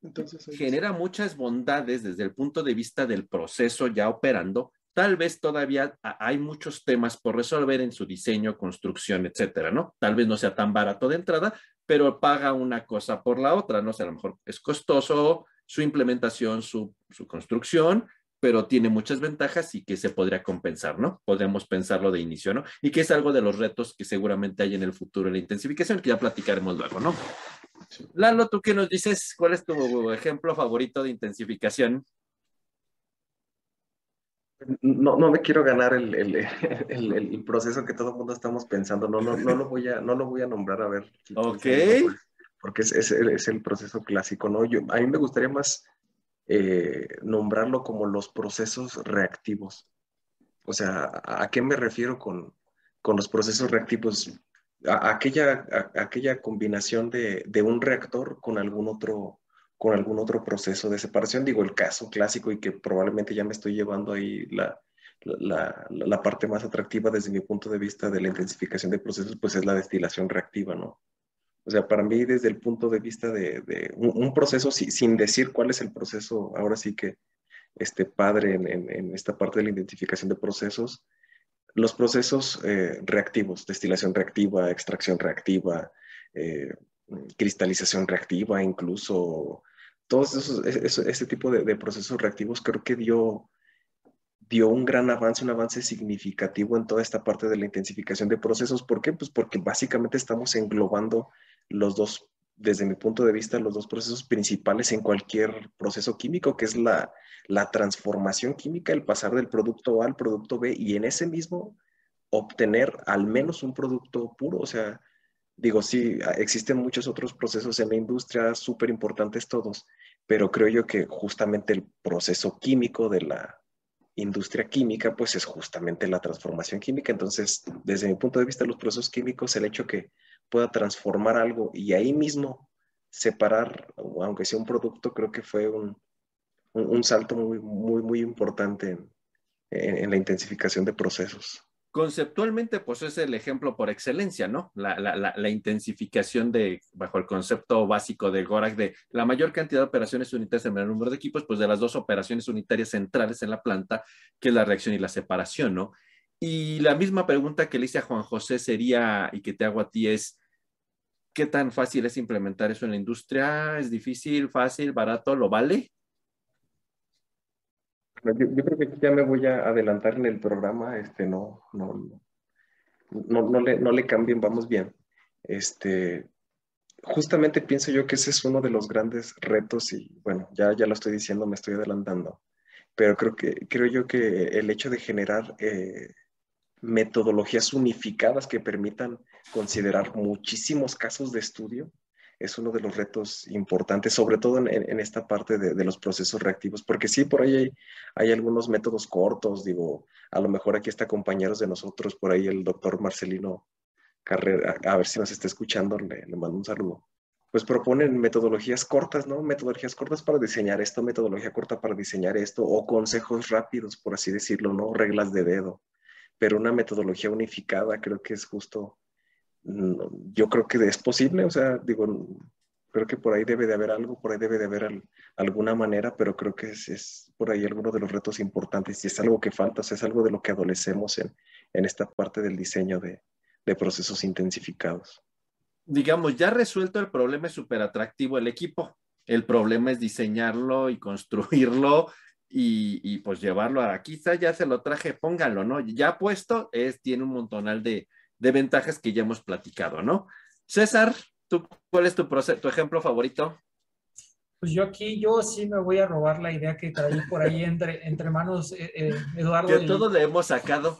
Entonces, genera muchas bondades desde el punto de vista del proceso ya operando, Tal vez todavía hay muchos temas por resolver en su diseño, construcción, etcétera, ¿no? Tal vez no sea tan barato de entrada, pero paga una cosa por la otra, ¿no? O sea, a lo mejor es costoso su implementación, su, su construcción, pero tiene muchas ventajas y que se podría compensar, ¿no? Podríamos pensarlo de inicio, ¿no? Y que es algo de los retos que seguramente hay en el futuro en la intensificación, que ya platicaremos luego, ¿no? Lalo, ¿tú qué nos dices? ¿Cuál es tu ejemplo favorito de intensificación? No, no me quiero ganar el, el, (laughs) el, el, proceso que todo el mundo estamos pensando. No, no, no, lo voy a, no lo voy a nombrar, a ver. Ok. Porque es, es, es el proceso clásico, ¿no? Yo, a mí me gustaría más eh, nombrarlo como los procesos reactivos. O sea, ¿a, qué me refiero con, con los procesos reactivos? A, aquella, aquella combinación de, de un reactor con algún otro con algún otro proceso de separación. Digo, el caso clásico y que probablemente ya me estoy llevando ahí la, la, parte más atractiva desde mi punto de vista de la intensificación de procesos, pues es la destilación reactiva, ¿no? O sea, para mí desde el punto de vista de, de un, proceso, sin decir cuál es el proceso, ahora sí que este padre en, en, esta parte de la identificación de procesos, los procesos eh, reactivos, destilación reactiva, extracción reactiva, eh, cristalización reactiva, incluso todos esos, ese, tipo de, procesos reactivos creo que dio, dio un gran avance, un avance significativo en toda esta parte de la intensificación de procesos. ¿Por qué? Pues porque básicamente estamos englobando los dos, desde mi punto de vista, los dos procesos principales en cualquier proceso químico, que es la, la transformación química, el pasar del producto A al producto B y en ese mismo obtener al menos un producto puro, o sea, digo, sí, existen muchos otros procesos en la industria, súper importantes todos, pero creo yo que justamente el proceso químico de la industria química, pues es justamente la transformación química. Entonces, desde mi punto de vista, los procesos químicos, el hecho que pueda transformar algo y ahí mismo separar, aunque sea un producto, creo que fue un, un, salto muy, muy, muy importante en la intensificación de procesos conceptualmente, pues es el ejemplo por excelencia, ¿no? La, intensificación de, bajo el concepto básico de Gorak, de la mayor cantidad de operaciones unitarias en el número de equipos, pues de las dos operaciones unitarias centrales en la planta, que es la reacción y la separación, ¿no? Y la misma pregunta que le hice a Juan José sería, y que te hago a ti, es, ¿qué tan fácil es implementar eso en la industria? ¿Es difícil, fácil, barato? ¿Lo vale? Yo, creo que ya me voy a adelantar en el programa, este, no, no, no, no, le, no le cambien, vamos bien. Este, justamente pienso yo que ese es uno de los grandes retos y bueno, ya, ya lo estoy diciendo, me estoy adelantando, pero creo, que, creo yo que el hecho de generar eh, metodologías unificadas que permitan considerar muchísimos casos de estudio es uno de los retos importantes, sobre todo en, esta parte de, los procesos reactivos, porque sí, por ahí hay, hay, algunos métodos cortos, digo, a lo mejor aquí está compañeros de nosotros, por ahí el doctor Marcelino Carrera, a ver si nos está escuchando, le, le mando un saludo. Pues proponen metodologías cortas, ¿no? Metodologías cortas para diseñar esto, metodología corta para diseñar esto, o consejos rápidos, por así decirlo, ¿no? Reglas de dedo. Pero una metodología unificada creo que es justo yo creo que es posible, o sea, digo, creo que por ahí debe de haber algo, por ahí debe de haber alguna manera, pero creo que es, por ahí alguno de los retos importantes y es algo que falta, o sea, es algo de lo que adolecemos en, en esta parte del diseño de, de, procesos intensificados. Digamos, ya resuelto el problema es súper atractivo el equipo. El problema es diseñarlo y construirlo y, y, pues llevarlo a está, ya se lo traje, póngalo, ¿no? Ya puesto, es, tiene un montonal de, de ventajas que ya hemos platicado, ¿no? César, ¿tú, ¿cuál es tu, tu ejemplo favorito? Pues yo aquí, yo sí me voy a robar la idea que traí por ahí entre, entre manos eh, eh, Eduardo. Que todos le hemos sacado.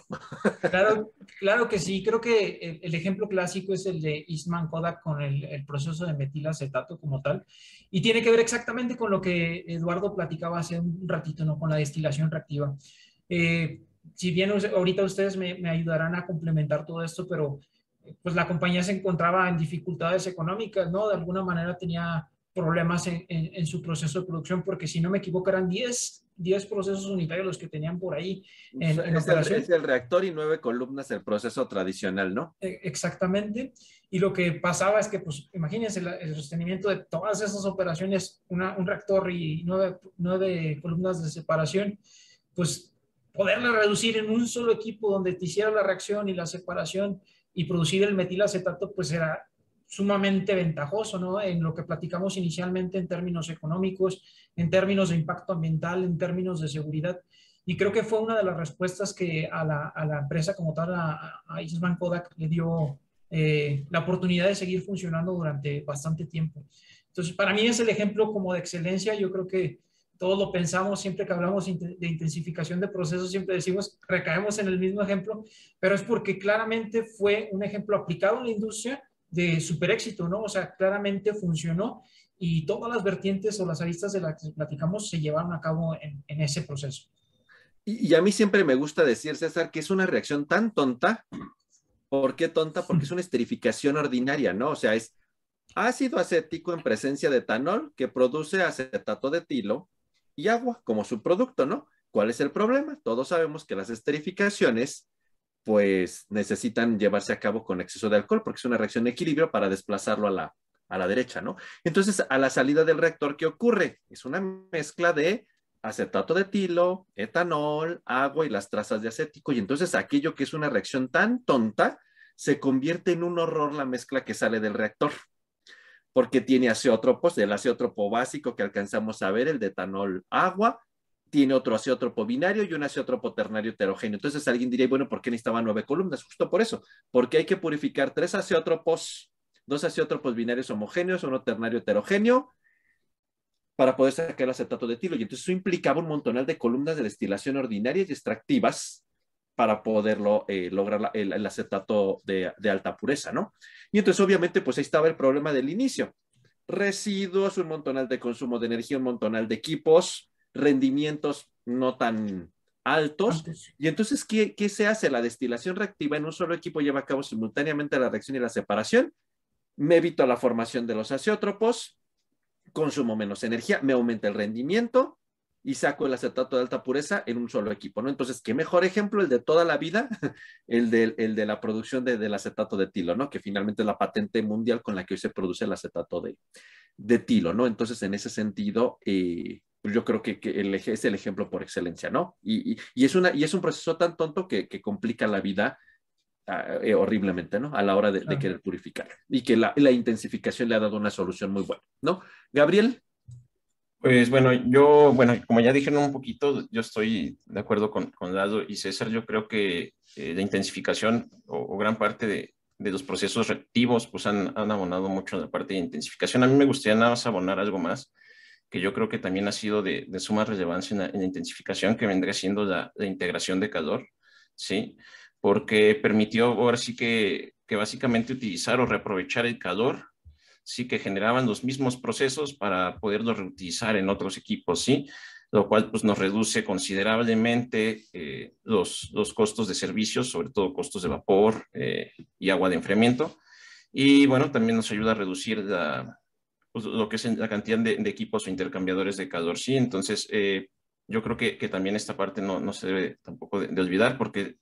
Claro, claro que sí. Creo que el, ejemplo clásico es el de Eastman Kodak con el, proceso de metilacetato como tal. Y tiene que ver exactamente con lo que Eduardo platicaba hace un ratito, ¿no? Con la destilación reactiva. Eh, si bien ahorita ustedes me, ayudarán a complementar todo esto, pero pues la compañía se encontraba en dificultades económicas, ¿no? De alguna manera tenía problemas en, su proceso de producción, porque si no me equivoco eran 10, 10 procesos unitarios los que tenían por ahí en, es, El, es el reactor y nueve columnas el proceso tradicional, ¿no? E, exactamente. Y lo que pasaba es que, pues, imagínense el sostenimiento de todas esas operaciones, una, un reactor y nueve, nueve columnas de separación, pues poderla reducir en un solo equipo donde te hiciera la reacción y la separación y producir el metilacetato, pues era sumamente ventajoso, ¿no? En lo que platicamos inicialmente en términos económicos, en términos de impacto ambiental, en términos de seguridad. Y creo que fue una de las respuestas que a la, a la empresa como tal, a, a Eastman Kodak, le dio eh, la oportunidad de seguir funcionando durante bastante tiempo. Entonces, para mí es el ejemplo como de excelencia. Yo creo que todos lo pensamos, siempre que hablamos de intensificación de procesos, siempre decimos, recaemos en el mismo ejemplo, pero es porque claramente fue un ejemplo aplicado en la industria de super éxito, ¿no? O sea, claramente funcionó y todas las vertientes o las aristas de las que platicamos se llevaron a cabo en, ese proceso. Y, y, a mí siempre me gusta decir, César, que es una reacción tan tonta. ¿Por qué tonta? Porque es una esterificación ordinaria, ¿no? O sea, es ácido acético en presencia de etanol que produce acetato de etilo y agua como subproducto, ¿no? ¿Cuál es el problema? Todos sabemos que las esterificaciones pues necesitan llevarse a cabo con exceso de alcohol porque es una reacción de equilibrio para desplazarlo a la, a la derecha, ¿no? Entonces, a la salida del reactor, ¿qué ocurre? Es una mezcla de acetato de etilo, etanol, agua y las trazas de acético. Y entonces aquello que es una reacción tan tonta se convierte en un horror la mezcla que sale del reactor porque tiene azeótropos, el azeótropo básico que alcanzamos a ver, el de etanol agua, tiene otro azeótropo binario y un azeótropo ternario heterogéneo. Entonces alguien diría, bueno, ¿por qué necesitaba nueve columnas? Justo por eso, porque hay que purificar tres azeótropos, dos azeótropos binarios homogéneos, uno ternario heterogéneo, para poder sacar el acetato de etilo. Y entonces eso implicaba un montonal de columnas de destilación ordinarias y extractivas para poderlo eh, lograr el, acetato de, alta pureza, ¿no? Y entonces obviamente pues ahí estaba el problema del inicio. Residuos, un montonal de consumo de energía, un montonal de equipos, rendimientos no tan altos. Y entonces, ¿qué, ¿qué se hace? La destilación reactiva en un solo equipo lleva a cabo simultáneamente la reacción y la separación. Me evito la formación de los azeótropos, consumo menos energía, me aumenta el rendimiento y saco el acetato de alta pureza en un solo equipo, ¿no? Entonces, qué mejor ejemplo el de toda la vida, (laughs) el de, el de la producción de, del acetato de tilo, ¿no? Que finalmente es la patente mundial con la que hoy se produce el acetato de, de tilo, ¿no? Entonces, en ese sentido, eh, pues yo creo que, que el, es el ejemplo por excelencia, ¿no? Y, y, es, una, y es un proceso tan tonto que, que complica la vida ah, eh, horriblemente, ¿no? A la hora de, de querer purificar. Y que la, la intensificación le ha dado una solución muy buena, ¿no? Gabriel. Pues bueno, yo, bueno, como ya dijeron un poquito, yo estoy de acuerdo con, con Lado y César. Yo creo que eh, la intensificación o, gran parte de, de los procesos reactivos, pues han, han abonado mucho en la parte de intensificación. A mí me gustaría nada más abonar algo más, que yo creo que también ha sido de, de suma relevancia en la, intensificación, que vendría siendo la, la, integración de calor, ¿sí? Porque permitió ahora sí que, que básicamente utilizar o reaprovechar el calor sí que generaban los mismos procesos para poderlos reutilizar en otros equipos, ¿sí? Lo cual pues, nos reduce considerablemente eh, los, los, costos de servicios, sobre todo costos de vapor eh, y agua de enfriamiento. Y bueno, también nos ayuda a reducir la, pues, lo que es la cantidad de, de, equipos o intercambiadores de calor, ¿sí? Entonces, eh, yo creo que, que, también esta parte no, no se debe tampoco de, de olvidar porque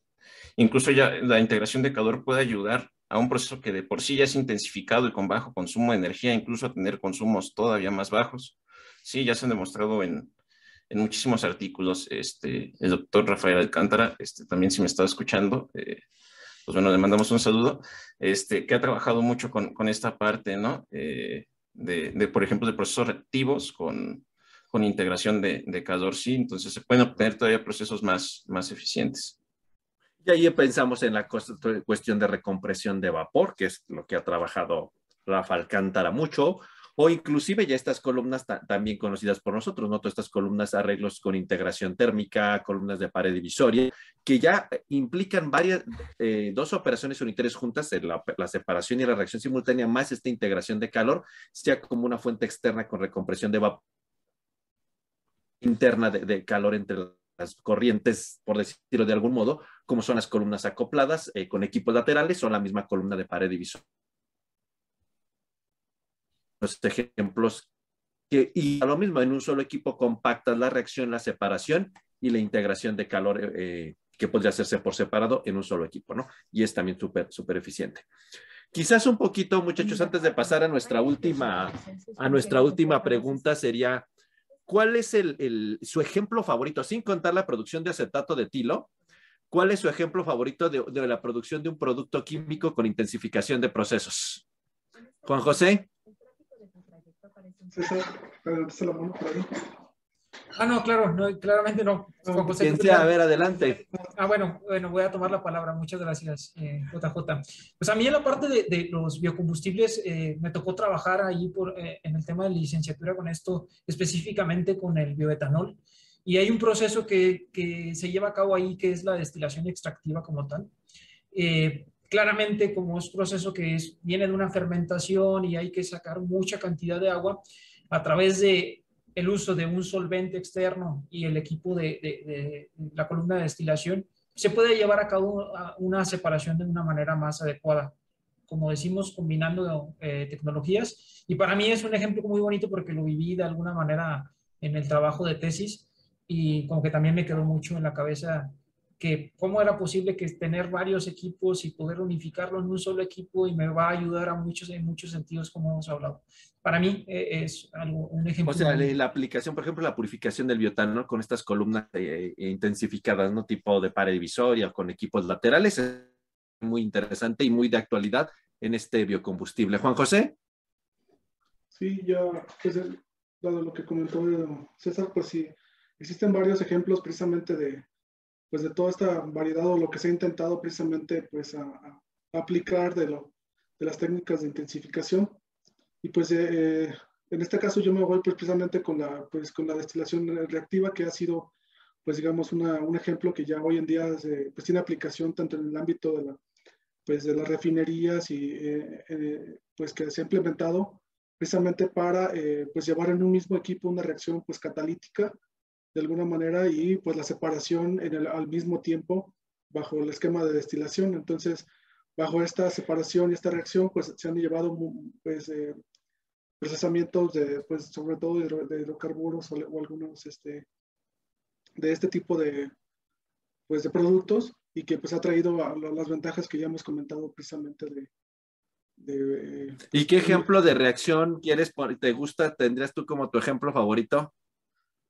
incluso ya la integración de calor puede ayudar a un proceso que de por sí ya es intensificado y con bajo consumo de energía, incluso a tener consumos todavía más bajos. Sí, ya se han demostrado en, en muchísimos artículos. Este, el doctor Rafael Alcántara, este, también si me está escuchando, eh, pues bueno, le mandamos un saludo, este, que ha trabajado mucho con, con esta parte, ¿no? Eh, de, de, por ejemplo, de procesos reactivos con, con integración de, de calor, sí, entonces se pueden obtener todavía procesos más, más eficientes. Y ahí pensamos en la cuestión de recompresión de vapor, que es lo que ha trabajado Rafa Alcántara mucho, o inclusive ya estas columnas también conocidas por nosotros, ¿no? Todas estas columnas, arreglos con integración térmica, columnas de pared divisoria, que ya implican varias, eh, dos operaciones unitarias juntas, la, separación y la reacción simultánea, más esta integración de calor, sea como una fuente externa con recompresión de vapor interna de calor entre las corrientes, por decirlo de algún modo, como son las columnas acopladas eh, con equipos laterales o la misma columna de pared divisoria. Los ejemplos que, y a lo mismo, en un solo equipo compactas la reacción, la separación y la integración de calor eh, que podría hacerse por separado en un solo equipo, ¿no? Y es también súper, súper eficiente. Quizás un poquito, muchachos, antes de pasar a nuestra última, a nuestra última pregunta, sería, ¿cuál es el, el, su ejemplo favorito, sin contar la producción de acetato de tilo? ¿Cuál es su ejemplo favorito de, de, la producción de un producto químico con intensificación de procesos? Juan José. Ah, no, claro, no, claramente no. Juan José, Quien sea, a ver, adelante. Ah, bueno, bueno, voy a tomar la palabra. Muchas gracias, eh, JJ. Pues a mí en la parte de, de los biocombustibles eh, me tocó trabajar ahí por, eh, en el tema de licenciatura con esto, específicamente con el bioetanol. Y hay un proceso que, que se lleva a cabo ahí que es la destilación extractiva como tal. Eh, claramente, como es proceso que es, viene de una fermentación y hay que sacar mucha cantidad de agua a través de el uso de un solvente externo y el equipo de, de, de, la columna de destilación, se puede llevar a cabo una separación de una manera más adecuada. Como decimos, combinando eh, tecnologías. Y para mí es un ejemplo muy bonito porque lo viví de alguna manera en el trabajo de tesis y como que también me quedó mucho en la cabeza que cómo era posible que tener varios equipos y poder unificarlo en un solo equipo y me va a ayudar a muchos en muchos sentidos como hemos hablado. Para mí eh, es algo, un ejemplo. O sea, muy... la aplicación, por ejemplo, la purificación del biotanol con estas columnas eh, intensificadas, ¿no? Tipo de pared divisoria con equipos laterales, es muy interesante y muy de actualidad en este biocombustible. Juan José. Sí, ya, pues, dado lo que comentó César, pues sí, existen varios ejemplos precisamente de, pues de toda esta variedad o lo que se ha intentado precisamente pues a, a aplicar de, lo, de las técnicas de intensificación. Y pues eh, en este caso yo me voy pues precisamente con la, pues, con la destilación reactiva que ha sido pues digamos una, un ejemplo que ya hoy en día se, pues tiene aplicación tanto en el ámbito de, la, pues, de las refinerías y eh, eh, pues que se ha implementado precisamente para eh, pues llevar en un mismo equipo una reacción pues catalítica de alguna manera y pues la separación en el, al mismo tiempo bajo el esquema de destilación. Entonces, bajo esta separación y esta reacción, pues se han llevado pues, eh, procesamientos de, pues sobre todo de, hidrocarburos o, o, algunos este, de este tipo de, pues, de productos y que pues ha traído a, a las ventajas que ya hemos comentado precisamente de, de, ¿Y qué ejemplo de reacción quieres, te gusta, tendrías tú como tu ejemplo favorito?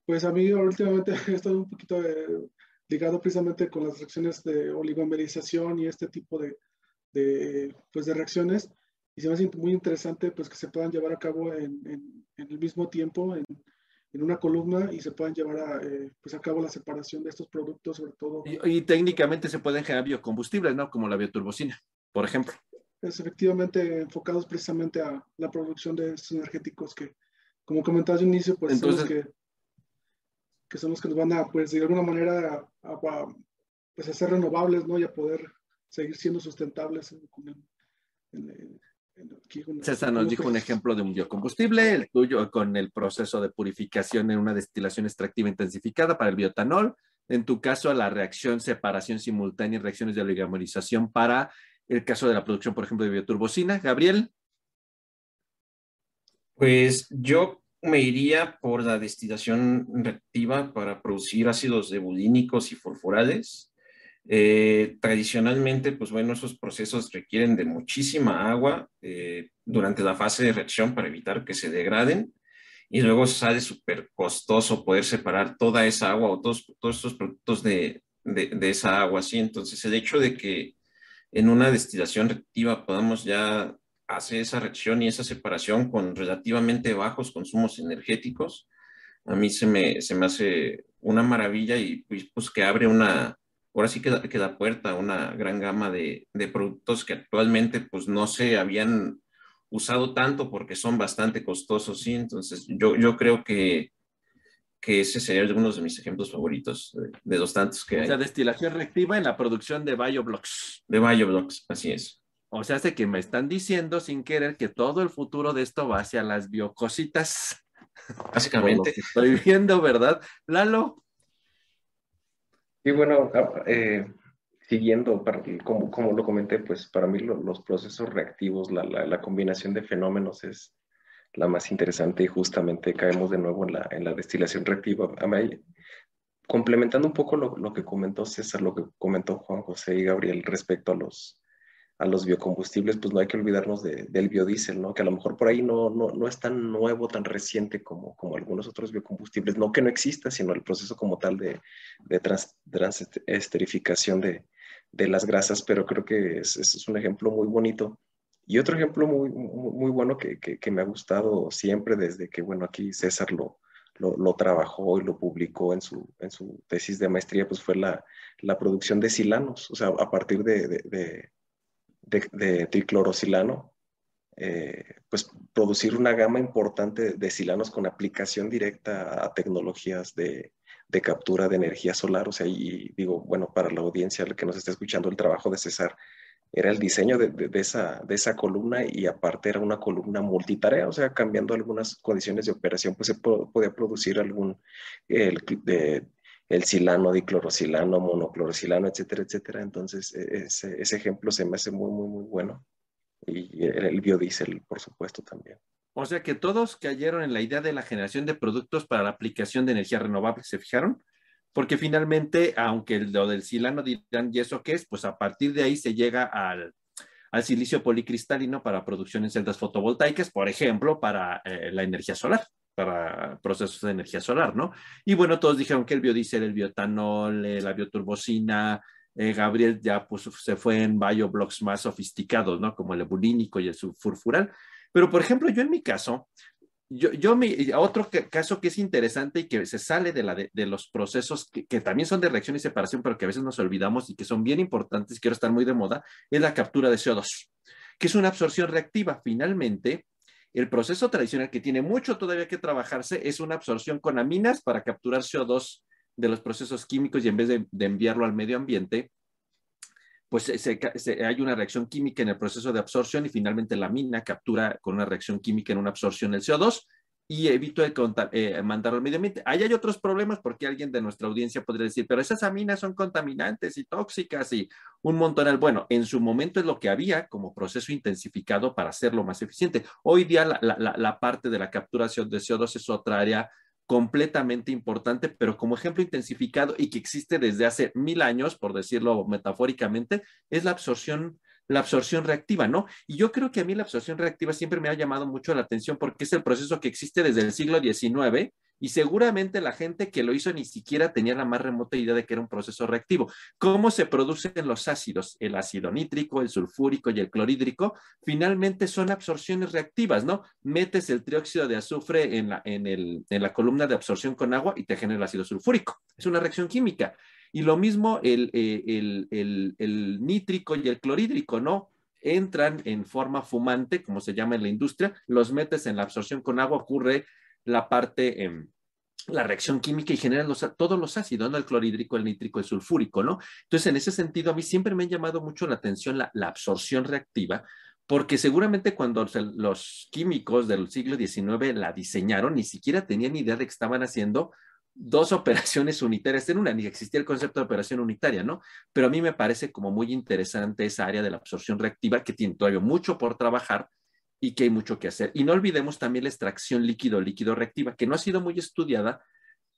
Pues a mí últimamente (laughs) he estado un poquito eh, ligado precisamente con las reacciones de oligomerización y este tipo de, de, pues de reacciones. Y se me hace muy interesante pues, que se puedan llevar a cabo en, en, en el mismo tiempo, en, en, una columna, y se puedan llevar a, eh, pues, a cabo la separación de estos productos, sobre todo. Y, y, técnicamente se pueden generar biocombustibles, ¿no? Como la bioturbocina, por ejemplo. es efectivamente enfocados precisamente a la producción de estos energéticos que, como comentabas al inicio, pues los que, que son los que nos van a, pues de alguna manera, a, pues, a ser renovables, ¿no? Y a poder seguir siendo sustentables César nos dijo un ejemplo de un biocombustible, el tuyo con el proceso de purificación en una destilación extractiva intensificada para el biotanol. En tu caso, la reacción, separación simultánea y reacciones de oligomerización para el caso de la producción, por ejemplo, de bioturbocina. Gabriel. Pues yo me iría por la destilación reactiva para producir ácidos ebulínicos y fosforales. Eh, tradicionalmente, pues bueno, esos procesos requieren de muchísima agua eh, durante la fase de reacción para evitar que se degraden y luego sale súper costoso poder separar toda esa agua o todos, todos estos productos de, de, de, esa agua, ¿sí? Entonces, el hecho de que en una destilación reactiva podamos ya hacer esa reacción y esa separación con relativamente bajos consumos energéticos, a mí se me, se me hace una maravilla y pues, pues que abre una, ahora sí que da, que da puerta a una gran gama de, de, productos que actualmente pues no se habían usado tanto porque son bastante costosos, ¿sí? Entonces yo, yo creo que, que ese sería uno de mis ejemplos favoritos de, de los tantos que hay. O sea, destilación reactiva en la producción de bioblocks. De bioblocks, así es. O sea, hace que me están diciendo sin querer que todo el futuro de esto va hacia las biocositas. (laughs) Básicamente. estoy viendo, ¿verdad? Lalo. Y bueno, ah, eh, siguiendo, para, como, como, lo comenté, pues para mí lo, los procesos reactivos, la, la, la, combinación de fenómenos es la más interesante y justamente caemos de nuevo en la, en la destilación reactiva. Mí, complementando un poco lo, lo, que comentó César, lo que comentó Juan José y Gabriel respecto a los, a los biocombustibles, pues no hay que olvidarnos de, del biodiesel, ¿no? Que a lo mejor por ahí no, no, no, es tan nuevo, tan reciente como, como algunos otros biocombustibles. No que no exista, sino el proceso como tal de, de trans, transesterificación de, de, las grasas, pero creo que es, es, un ejemplo muy bonito. Y otro ejemplo muy, muy, bueno que, que, me ha gustado siempre desde que, bueno, aquí César lo, lo, trabajó y lo publicó en su, en su tesis de maestría, pues fue la, la producción de silanos, o sea, a partir de de, de triclorosilano, eh, pues producir una gama importante de silanos con aplicación directa a tecnologías de, de, captura de energía solar. O sea, y digo, bueno, para la audiencia que nos está escuchando, el trabajo de César era el diseño de, de, esa, de esa columna y aparte era una columna multitarea, o sea, cambiando algunas condiciones de operación, pues se podía producir algún, el, el silano, diclorosilano, monoclorosilano, etcétera, etcétera. Entonces, e, ese, ejemplo se me hace muy, muy, muy bueno. Y el, el biodiesel, por supuesto, también. O sea que todos cayeron en la idea de la generación de productos para la aplicación de energía renovable, ¿se fijaron? Porque finalmente, aunque lo del silano dirán, ¿y eso qué es? Pues a partir de ahí se llega al, al silicio policristalino para producción en celdas fotovoltaicas, por ejemplo, para eh, la energía solar para procesos de energía solar, ¿no? Y bueno, todos dijeron que el biodiesel, el biotanol, eh, la bioturbocina, eh, Gabriel ya pues, se fue en bioblocks más sofisticados, ¿no? Como el ebulínico y el sulfurfural. Pero, por ejemplo, yo en mi caso, yo, yo me, otro caso que es interesante y que se sale de los procesos que, que, también son de reacción y separación, pero que a veces nos olvidamos y que son bien importantes, quiero estar muy de moda, es la captura de CO2, que es una absorción reactiva. Finalmente, el proceso tradicional que tiene mucho todavía que trabajarse es una absorción con aminas para capturar CO2 de los procesos químicos y en vez de, enviarlo al medio ambiente, pues hay una reacción química en el proceso de absorción y finalmente la mina captura con una reacción química en una absorción el CO2 y evito el eh, mandarlo al medio ambiente. Hay otros problemas porque alguien de nuestra audiencia podría decir, pero esas aminas son contaminantes y tóxicas y un montón. Bueno, en su momento es lo que había como proceso intensificado para hacerlo más eficiente. Hoy día la, la, la parte de la capturación de CO2 es otra área completamente importante, pero como ejemplo intensificado y que existe desde hace mil años, por decirlo metafóricamente, es la absorción la absorción reactiva, ¿no? Y yo creo que a mí la absorción reactiva siempre me ha llamado mucho la atención porque es el proceso que existe desde el siglo XIX y seguramente la gente que lo hizo ni siquiera tenía la más remota idea de que era un proceso reactivo. ¿Cómo se producen los ácidos? El ácido nítrico, el sulfúrico y el clorhídrico finalmente son absorciones reactivas, ¿no? Metes el trióxido de azufre en la, en, el, en la columna de absorción con agua y te genera el ácido sulfúrico. Es una reacción química. Y lo mismo el, eh, el, el, el, nítrico y el clorhídrico, ¿no? entran en forma fumante, como se llama en la industria, los metes en la absorción con agua, ocurre la parte, eh, la reacción química y generan los, todos los ácidos, ¿no? El clorhídrico, el nítrico, el sulfúrico, ¿no? Entonces, en ese sentido, a mí siempre me ha llamado mucho la atención la, absorción reactiva, porque seguramente cuando los químicos del siglo XIX la diseñaron, ni siquiera tenían idea de que estaban haciendo dos (laughs) operaciones unitarias en una, ni existía el concepto de operación unitaria, ¿no? Pero a mí me parece como muy interesante esa área de la absorción reactiva que tiene todavía mucho por trabajar y que hay mucho que hacer. Y no olvidemos también la extracción líquido-líquido reactiva, que no ha sido muy estudiada,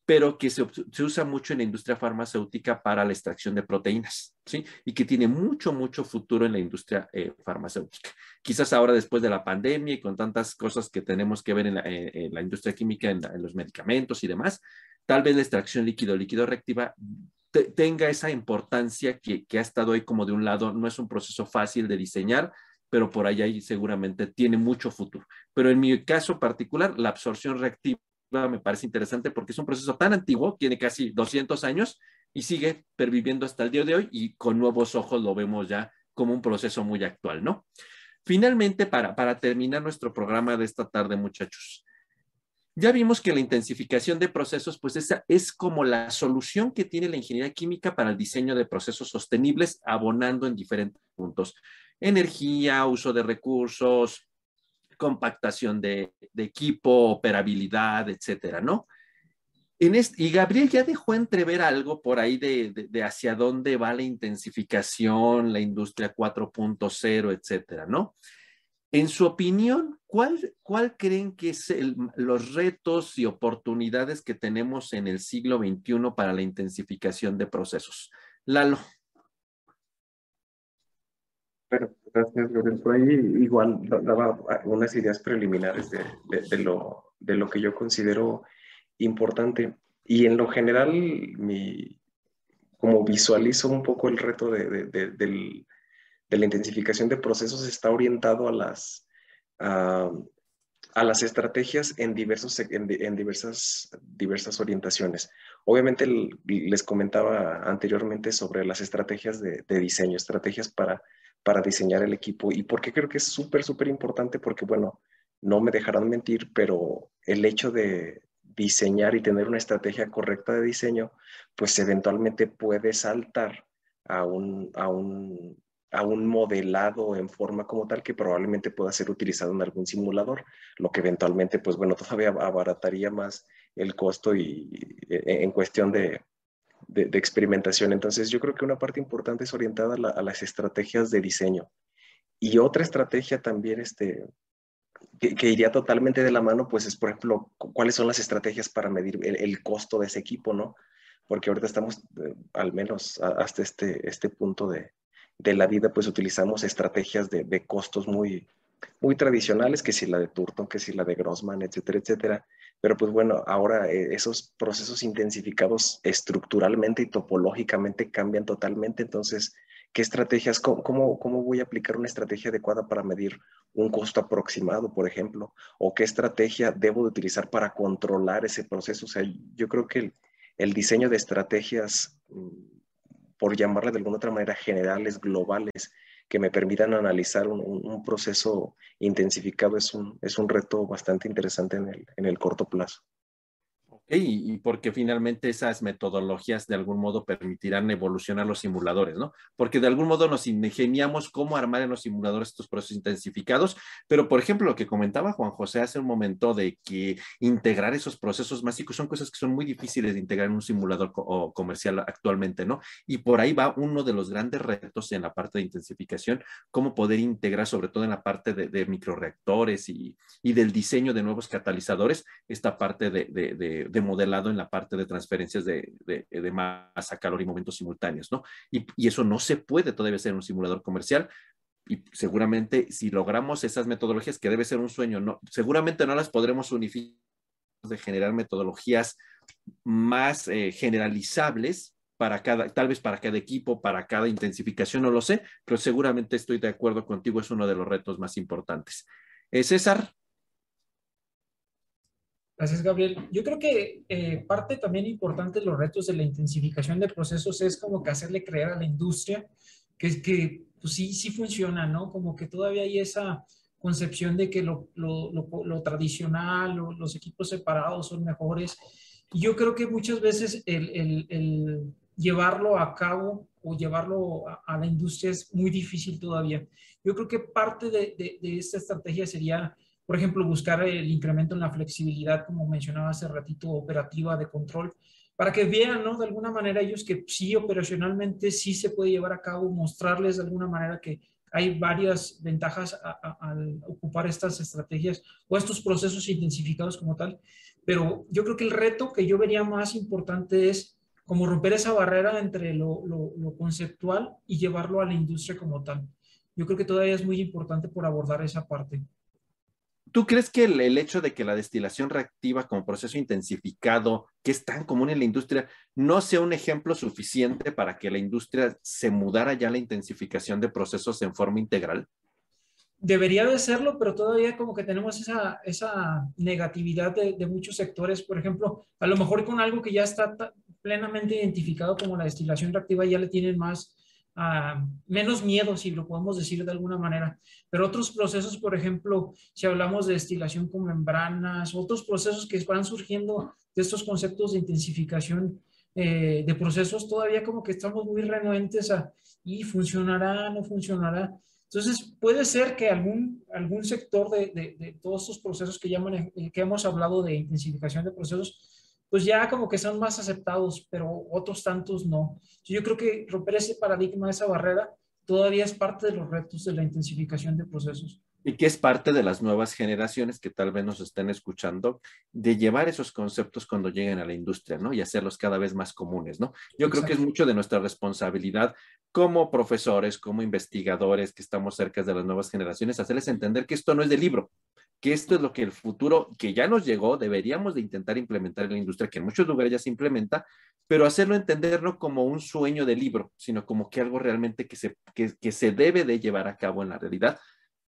pero que se, usa mucho en la industria farmacéutica para la extracción de proteínas, ¿sí? Y que tiene mucho, mucho futuro en la industria eh, farmacéutica. Quizás ahora después de la pandemia y con tantas cosas que tenemos que ver en la, eh, industria química, en, los medicamentos y demás, tal vez la extracción líquido-líquido reactiva tenga esa importancia que, que ha estado ahí como de un lado, no es un proceso fácil de diseñar, pero por ahí seguramente tiene mucho futuro. Pero en mi caso particular, la absorción reactiva me parece interesante porque es un proceso tan antiguo, tiene casi 200 años y sigue perviviendo hasta el día de hoy y con nuevos ojos lo vemos ya como un proceso muy actual, ¿no? Finalmente, para, para terminar nuestro programa de esta tarde, muchachos, ya vimos que la intensificación de procesos, pues esa es como la solución que tiene la ingeniería química para el diseño de procesos sostenibles, abonando en diferentes puntos. Energía, uso de recursos, compactación de, equipo, operabilidad, etcétera, ¿no? En y Gabriel ya dejó entrever algo por ahí de, hacia dónde va la intensificación, la industria 4.0, etcétera, ¿no? En su opinión, ¿cuál, cuál creen que es los retos y oportunidades que tenemos en el siglo XXI para la intensificación de procesos? Lalo. Bueno, gracias. Por ahí igual daba unas ideas preliminares de, de, lo, de, lo, que yo considero importante. Y en lo general, mi, como visualizo un poco el reto de, de, la intensificación de procesos, está orientado a las, a, a las estrategias en, diversos, en, en, diversas, diversas orientaciones. Obviamente les comentaba anteriormente sobre las estrategias de, diseño, estrategias para para diseñar el equipo. ¿Y por qué creo que es súper, súper importante? Porque, bueno, no me dejarán mentir, pero el hecho de diseñar y tener una estrategia correcta de diseño, pues eventualmente puede saltar a un, a un, a un modelado en forma como tal que probablemente pueda ser utilizado en algún simulador, lo que eventualmente, pues bueno, (laughs) todavía abarataría más el costo y en cuestión de, de, experimentación. Entonces, yo creo que una parte importante es orientada a, las estrategias de diseño. Y otra estrategia también este, que, iría totalmente de la mano, pues es, por ejemplo, cuáles son las estrategias para medir el, costo de ese equipo, ¿no? Porque ahorita estamos, eh, al menos hasta este, este punto de, de, la vida, pues utilizamos estrategias de, de, costos muy, muy tradicionales, que si la de Turton, que si la de Grossman, etcétera, etcétera. Pero pues bueno, ahora eh, esos procesos intensificados estructuralmente y topológicamente cambian totalmente. Entonces, ¿qué estrategias, cómo, cómo, voy a aplicar una estrategia adecuada para medir un costo aproximado, por ejemplo? ¿O qué estrategia debo de utilizar para controlar ese proceso? O sea, yo creo que el, diseño de estrategias, mm, por llamarle de alguna otra manera, generales, globales, que me permitan analizar un, proceso intensificado es un, es un reto bastante interesante en el, en el corto plazo y, porque finalmente esas metodologías de algún modo permitirán evolucionar los simuladores, ¿no? Porque de algún modo nos ingeniamos cómo armar en los simuladores estos procesos intensificados, pero por ejemplo, lo que comentaba Juan José hace un momento de que integrar esos procesos básicos son cosas que son muy difíciles de integrar en un simulador comercial actualmente, ¿no? Y por ahí va uno de los grandes retos en la parte de intensificación, cómo poder integrar, sobre todo en la parte de, microreactores y, del diseño de nuevos catalizadores, esta parte de modelado en la parte de transferencias de, de, masa, calor y momentos simultáneos, ¿no? Y, eso no se puede todavía ser un simulador comercial. Y seguramente si logramos esas metodologías, que debe ser un sueño, no, seguramente no las podremos unificar de generar metodologías más eh, generalizables para cada, tal vez para cada equipo, para cada intensificación, no lo sé, pero seguramente estoy de acuerdo contigo, es uno de los retos más importantes. Eh, César, Gracias, Gabriel. Yo creo que eh, parte también importante de los retos de la intensificación de procesos es como que hacerle creer a la industria que, que pues sí, sí funciona, ¿no? Como que todavía hay esa concepción de que lo, lo, lo, tradicional, los equipos separados son mejores. Y yo creo que muchas veces el, el, el llevarlo a cabo o llevarlo a, la industria es muy difícil todavía. Yo creo que parte de, de, de, esta estrategia sería, por ejemplo, buscar el incremento en la flexibilidad, como mencionaba hace ratito, operativa de control, para que vean, ¿no? De alguna manera ellos que sí, operacionalmente sí se puede llevar a cabo, mostrarles de alguna manera que hay varias ventajas al ocupar estas estrategias o estos procesos intensificados como tal, pero yo creo que el reto que yo vería más importante es como romper esa barrera entre lo, lo conceptual y llevarlo a la industria como tal. Yo creo que todavía es muy importante por abordar esa parte. ¿Tú crees que el, hecho de que la destilación reactiva como proceso intensificado, que es tan común en la industria, no sea un ejemplo suficiente para que la industria se mudara ya a la intensificación de procesos en forma integral? Debería de serlo, pero todavía como que tenemos esa, esa negatividad de, de muchos sectores. Por ejemplo, a lo mejor con algo que ya está plenamente identificado como la destilación reactiva ya le tienen más menos miedo, si lo podemos decir de alguna manera. Pero otros procesos, por ejemplo, si hablamos de destilación con membranas, otros procesos que van surgiendo de estos conceptos de intensificación eh, de procesos, todavía como que estamos muy renuentes a, ¿y funcionará, no funcionará? Entonces, puede ser que algún, algún sector de, de, todos estos procesos que, llaman, que hemos hablado de intensificación de procesos, pues ya como que son más aceptados, pero otros tantos no. Yo creo que romper ese paradigma, esa barrera, todavía es parte de los retos de la intensificación de procesos. Y que es parte de las nuevas generaciones que tal vez nos estén escuchando, de llevar esos conceptos cuando lleguen a la industria, ¿no? Y hacerlos cada vez más comunes, ¿no? Yo creo que es mucho de nuestra responsabilidad como profesores, como investigadores que estamos cerca de las nuevas generaciones, hacerles entender que esto no es de libro, que esto es lo que el futuro que ya nos llegó deberíamos de intentar implementar en la industria, que en muchos lugares ya se implementa, pero hacerlo entender no como un sueño de libro, sino como que algo realmente que se, que se debe de llevar a cabo en la realidad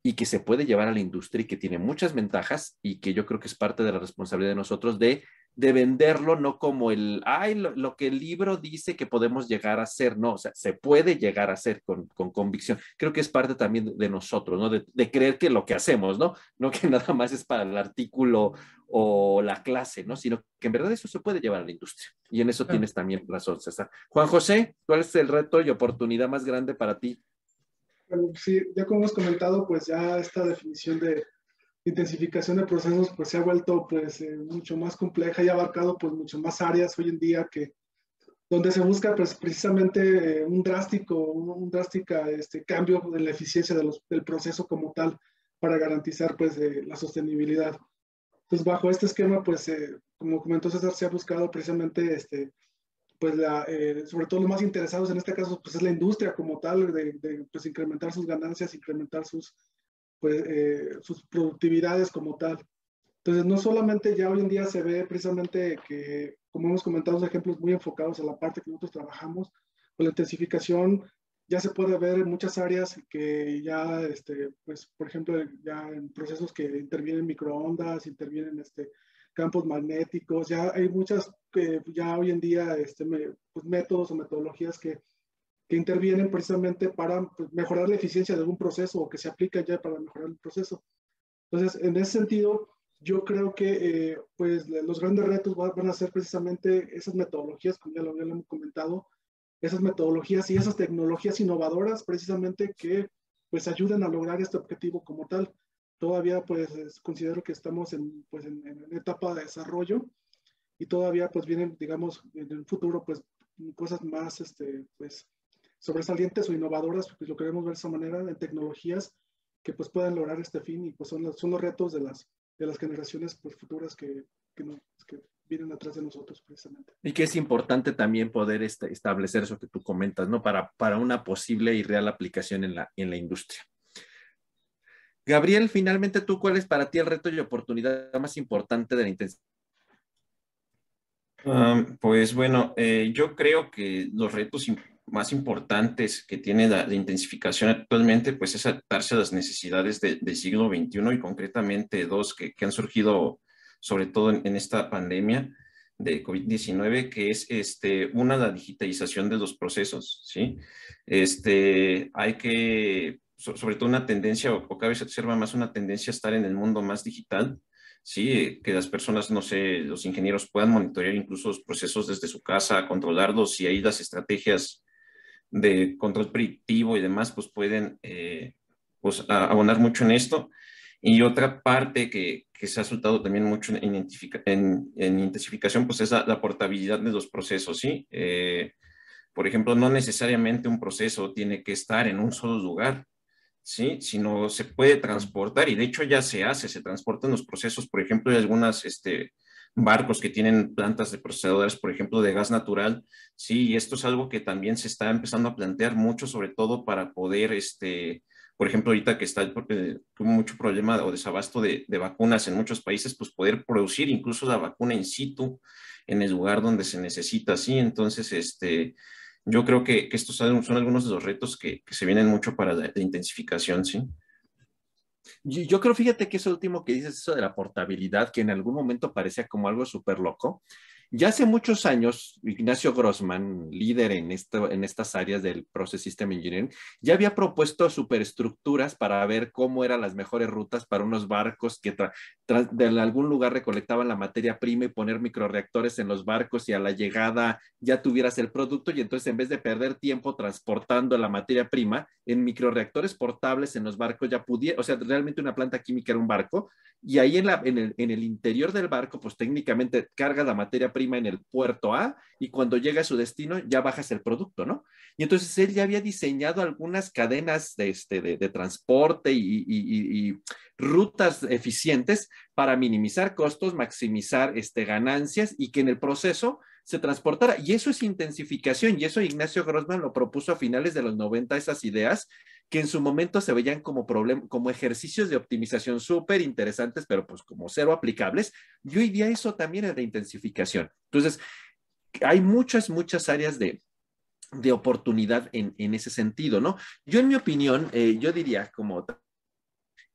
y que se puede llevar a la industria y que tiene muchas ventajas y que yo creo que es parte de la responsabilidad de nosotros de de venderlo no como el, ay, lo, que el libro dice que podemos llegar a ser, no, o sea, se puede llegar a ser con, con convicción. Creo que es parte también de, nosotros, ¿no? De, de, creer que lo que hacemos, ¿no? No que (laughs) nada más es para el artículo o la clase, ¿no? Sino que en verdad eso se puede llevar a la industria. Y en eso tienes también razón, César. Juan José, ¿cuál es el reto y oportunidad más grande para ti? Bueno, sí, ya como hemos comentado, pues ya esta definición de intensificación de procesos pues se ha vuelto pues eh, mucho más compleja y ha abarcado pues mucho más áreas hoy en día que donde se busca pues precisamente eh, un drástico, un, drástica este, cambio de la eficiencia de los, del proceso como tal para garantizar pues eh, la sostenibilidad. Entonces bajo este esquema pues como comentó César se ha buscado precisamente este, pues la, sobre todo los más interesados en este caso pues es la industria como tal de, de pues incrementar sus ganancias, incrementar sus pues, eh, sus productividades como tal. Entonces, no solamente ya hoy en día se ve precisamente que, como hemos comentado, ejemplos muy enfocados a la parte que nosotros trabajamos, con la intensificación ya se puede ver en muchas áreas que ya, este, pues, por ejemplo, ya en procesos que intervienen microondas, intervienen este, campos magnéticos, ya hay muchas que ya hoy en día este, pues, métodos o metodologías que que intervienen precisamente para pues, mejorar la eficiencia de algún proceso o que se aplican ya para mejorar el proceso. Entonces, en ese sentido, yo creo que eh, pues, los grandes retos van a ser precisamente esas metodologías, como ya lo habíamos comentado, esas metodologías y esas tecnologías innovadoras precisamente que pues ayuden a lograr este objetivo como tal. Todavía pues considero que estamos en, pues, en, en etapa de desarrollo y todavía pues vienen, digamos, en el futuro pues cosas más, este, pues, sobresalientes o innovadoras, pues lo queremos ver de esa manera, en tecnologías que pues puedan lograr este fin y pues son los, son los retos de las, de las generaciones pues, futuras que, que, que vienen atrás de nosotros precisamente. Y que es importante también poder este, establecer eso que tú comentas, ¿no? Para, para una posible y real aplicación en la, en la industria. Gabriel, finalmente tú, ¿cuál es para ti el reto y oportunidad más importante de la intensidad? Um, pues bueno, eh, yo creo que los retos más importantes que tiene la, intensificación actualmente, pues es adaptarse a las necesidades del siglo XXI y concretamente dos que, que, han surgido sobre todo en, esta pandemia, de COVID-19, que es este, una, la digitalización de los procesos, ¿sí? Este, hay que, sobre todo una tendencia, o, cada vez se observa más una tendencia a estar en el mundo más digital, ¿sí? Que las personas, no sé, los ingenieros puedan monitorear incluso los procesos desde su casa, controlarlos y ahí las estrategias de control predictivo y demás, pues pueden eh, pues, abonar mucho en esto. Y otra parte que, que se ha resultado también mucho en, en, en intensificación, pues es la, portabilidad de los procesos, ¿sí? Eh, por ejemplo, no necesariamente un proceso tiene que estar en un solo lugar, ¿sí? Sino se puede transportar y de hecho ya se hace, se transportan los procesos, por ejemplo, hay algunas este, barcos que tienen plantas de procesadores, por ejemplo, de gas natural, ¿sí? Y esto es algo que también se está empezando a plantear mucho, sobre todo para poder, este, por ejemplo, ahorita que está eh, mucho problema o desabasto de, vacunas en muchos países, pues poder producir incluso la vacuna in situ en el lugar donde se necesita, ¿sí? Entonces, este, yo creo que, estos son, algunos de los retos que, se vienen mucho para la, intensificación, ¿sí? Yo, creo, fíjate que eso último que dices, eso de la portabilidad, que en algún momento parecía como algo súper loco, ya hace muchos años, Ignacio Grossman, líder en, estas áreas del Process System Engineering, ya había propuesto superestructuras para ver cómo eran las mejores rutas para unos barcos que de algún lugar recolectaban la materia prima y poner microreactores en los barcos y a la llegada ya tuvieras el producto y entonces en vez de perder tiempo transportando la materia prima en microreactores portables en los barcos ya pudiera, o sea, realmente una planta química era un barco y ahí en, el, en el interior del barco pues técnicamente carga la materia prima prima en el puerto A y cuando llega a su destino ya bajas el producto, ¿no? Y entonces él ya había diseñado algunas cadenas de, este, de, transporte y, rutas eficientes para minimizar costos, maximizar este, ganancias y que en el proceso se transportara. Y eso es intensificación y eso Ignacio Grossman lo propuso a finales de los 90, esas ideas que en su momento se veían como, como ejercicios de optimización súper interesantes, pero pues como cero aplicables. Y hoy día eso también es de intensificación. Entonces, hay muchas, muchas áreas de, de oportunidad en, en, ese sentido, ¿no? Yo, en mi opinión, eh, yo diría como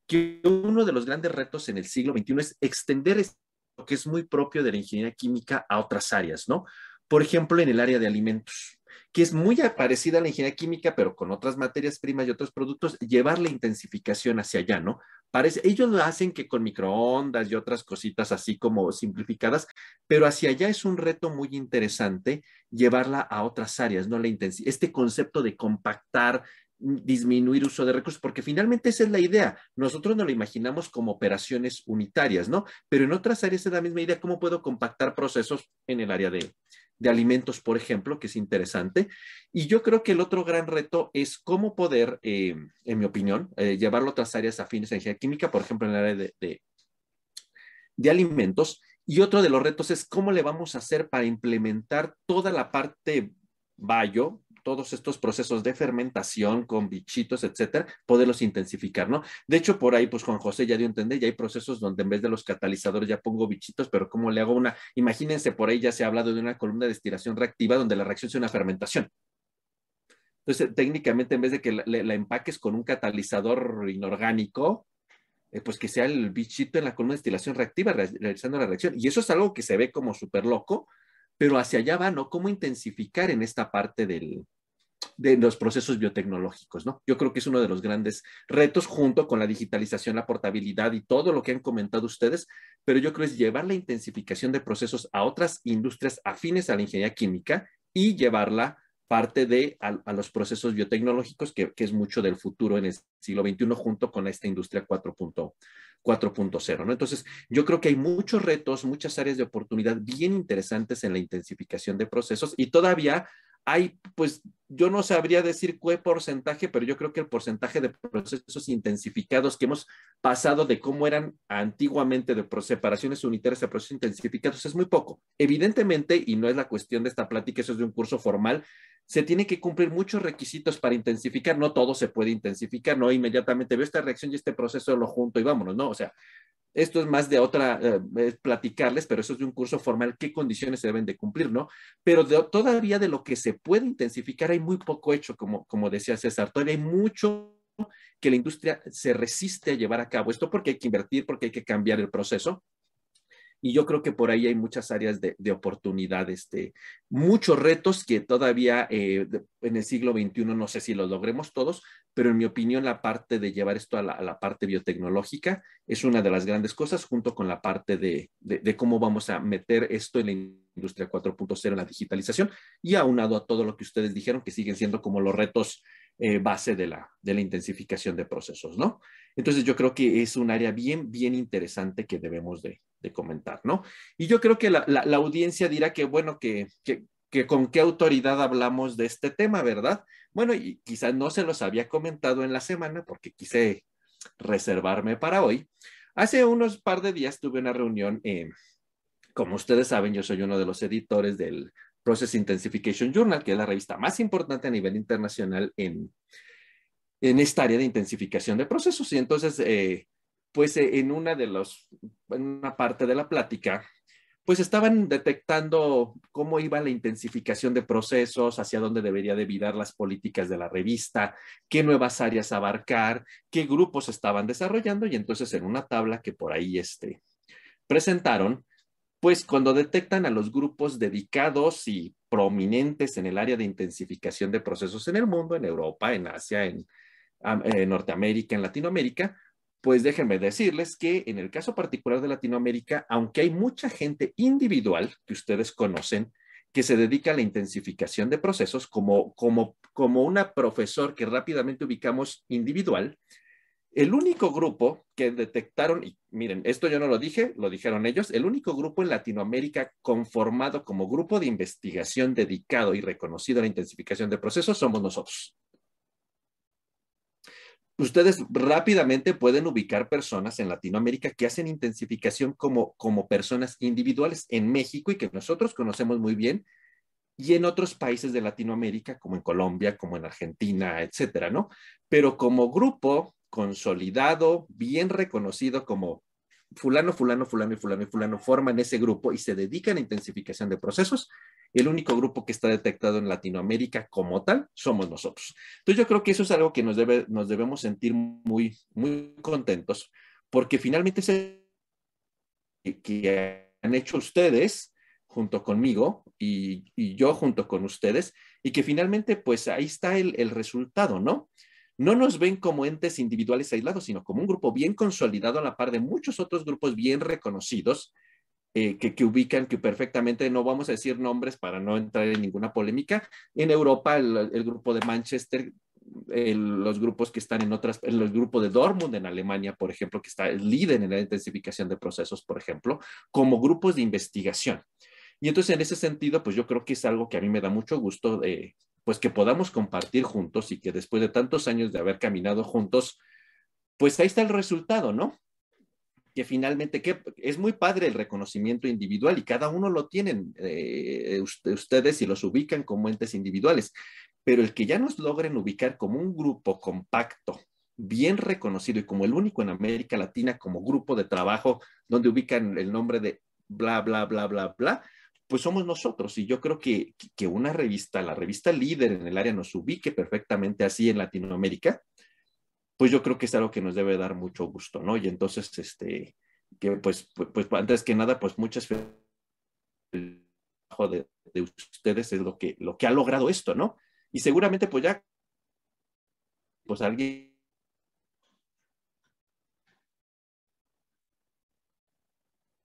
que uno de los grandes retos en el siglo XXI es extender lo que es muy propio de la ingeniería química a otras áreas, ¿no? Por ejemplo, en el área de alimentos que es muy parecida a la ingeniería química, pero con otras materias primas y otros productos, llevar la intensificación hacia allá, ¿no? Parece, ellos lo hacen que con microondas y otras cositas así como simplificadas, pero hacia allá es un reto muy interesante llevarla a otras áreas, ¿no? La este concepto de compactar, disminuir uso de recursos, porque finalmente esa es la idea. Nosotros no lo imaginamos como operaciones unitarias, ¿no? Pero en otras áreas es la misma idea, cómo puedo compactar procesos en el área de, de alimentos, por ejemplo, que es interesante. Y yo creo que el otro gran reto es cómo poder, eh, en mi opinión, eh, llevarlo a otras áreas afines a ingeniería química, por ejemplo, en el área de, de, alimentos. Y otro de los retos es cómo le vamos a hacer para implementar toda la parte bio, todos estos procesos de fermentación con bichitos, etcétera, poderlos intensificar, ¿no? De hecho, por ahí, pues Juan José ya dio a entender, ya hay procesos donde en vez de los catalizadores ya pongo bichitos, pero ¿cómo le hago una? Imagínense, por ahí ya se ha hablado de una columna de estiración reactiva donde la reacción sea una fermentación. Entonces, técnicamente, en vez de que la, empaques con un catalizador inorgánico, eh, pues que sea el bichito en la columna de destilación reactiva realizando la reacción. Y eso es algo que se ve como súper loco, pero hacia allá va, ¿no? ¿Cómo intensificar en esta parte de los procesos biotecnológicos, ¿no? Yo creo que es uno de los grandes retos junto con la digitalización, la portabilidad y todo lo que han comentado ustedes, pero yo creo es llevar la intensificación de procesos a otras industrias afines a la ingeniería química y llevarla parte de a, los procesos biotecnológicos, que, es mucho del futuro en el siglo XXI junto con esta industria 4.0, ¿no? Entonces, yo creo que hay muchos retos, muchas áreas de oportunidad bien interesantes en la intensificación de procesos y todavía hay, pues yo no sabría decir qué porcentaje, pero yo creo que el porcentaje de procesos intensificados que hemos pasado de cómo eran antiguamente de separaciones unitarias a procesos intensificados es muy poco. Evidentemente, y no es la cuestión de esta plática, eso es de un curso formal, se tiene que cumplir muchos requisitos para intensificar, no todo se puede intensificar, no inmediatamente veo esta reacción y este proceso lo junto y vámonos, no, o sea, esto es más de otra, eh, platicarles, pero eso es de un curso formal, qué condiciones se deben de cumplir, ¿no? Pero todavía de lo que se puede intensificar hay muy poco hecho, como, como decía César, todavía hay mucho que la industria se resiste a llevar a cabo. Esto porque hay que invertir, porque hay que cambiar el proceso. Y yo creo que por ahí hay muchas áreas de, de oportunidad, este, muchos retos que todavía eh, en el siglo XXI no sé si los logremos todos, pero en mi opinión la parte de llevar esto a la, parte biotecnológica es una de las grandes cosas junto con la parte de, cómo vamos a meter esto en la industria 4.0, en la digitalización y aunado a todo lo que ustedes dijeron que siguen siendo como los retos eh, base de la, intensificación de procesos, ¿no? Entonces yo creo que es un área bien, bien interesante que debemos de, de comentar, ¿no? Y yo creo que la, audiencia dirá que, bueno, que, que, con qué autoridad hablamos de este tema, ¿verdad? Bueno, y quizás no se los había comentado en la semana porque quise reservarme para hoy. Hace unos par de días tuve una reunión, eh, como ustedes saben, yo soy uno de los editores del Process Intensification Journal, que es la revista más importante a nivel internacional en, en esta área de intensificación de procesos. Y entonces, eh, pues eh, en una de los, en una parte de la plática, pues estaban detectando cómo iba la intensificación de procesos, hacia dónde debería de virar las políticas de la revista, qué nuevas áreas abarcar, qué grupos estaban desarrollando y entonces en una tabla que por ahí este, presentaron, pues cuando detectan a los grupos dedicados y prominentes en el área de intensificación de procesos en el mundo, en Europa, en Asia, en, en Norteamérica, en Latinoamérica, pues déjenme decirles que en el caso particular de Latinoamérica, aunque hay mucha gente individual que ustedes conocen, que se dedica a la intensificación de procesos, como, como, como una profesor que rápidamente ubicamos individual, el único grupo que detectaron, y miren, esto yo no lo dije, lo dijeron ellos, el único grupo en Latinoamérica conformado como grupo de investigación dedicado y reconocido a la intensificación de procesos somos nosotros. Ustedes rápidamente pueden ubicar personas en Latinoamérica que hacen intensificación como, como personas individuales en México y que nosotros conocemos muy bien, y en otros países de Latinoamérica, como en Colombia, como en Argentina, etcétera, ¿no? Pero como grupo, consolidado, bien reconocido como fulano, fulano, fulano y fulano fulano forman ese grupo y se dedican a intensificación de procesos. El único grupo que está detectado en Latinoamérica como tal somos nosotros. Entonces yo creo que eso es algo que nos, debe, nos debemos sentir muy, muy contentos porque finalmente es que han hecho ustedes junto conmigo y, yo junto con ustedes y que finalmente pues ahí está el resultado, ¿no? no nos ven como entes individuales aislados, sino como un grupo bien consolidado a la par de muchos otros grupos bien reconocidos eh, que, ubican, que perfectamente, no vamos a decir nombres para no entrar en ninguna polémica. En Europa, el, grupo de Manchester, los grupos que están en otras, el, grupo de Dortmund en Alemania, por ejemplo, que está el líder en la intensificación de procesos, por ejemplo, como grupos de investigación. Y entonces, en ese sentido, pues yo creo que es algo que a mí me da mucho gusto pues que podamos compartir juntos y que después de tantos años de haber caminado juntos, pues ahí está el resultado, ¿no? Que finalmente que es muy padre el reconocimiento individual y cada uno lo tienen eh, ustedes y los ubican como entes individuales, pero el que ya nos logren ubicar como un grupo compacto, bien reconocido y como el único en América Latina como grupo de trabajo donde ubican el nombre de bla, bla, bla, bla, bla, pues somos nosotros. Y yo creo que, que una revista, la revista líder en el área, nos ubique perfectamente así en Latinoamérica, pues yo creo que es algo que nos debe dar mucho gusto, ¿no? Y entonces, este, que pues, pues, pues antes que nada, pues muchas de, de, ustedes es lo que, lo que ha logrado esto, ¿no? Y seguramente pues ya, pues alguien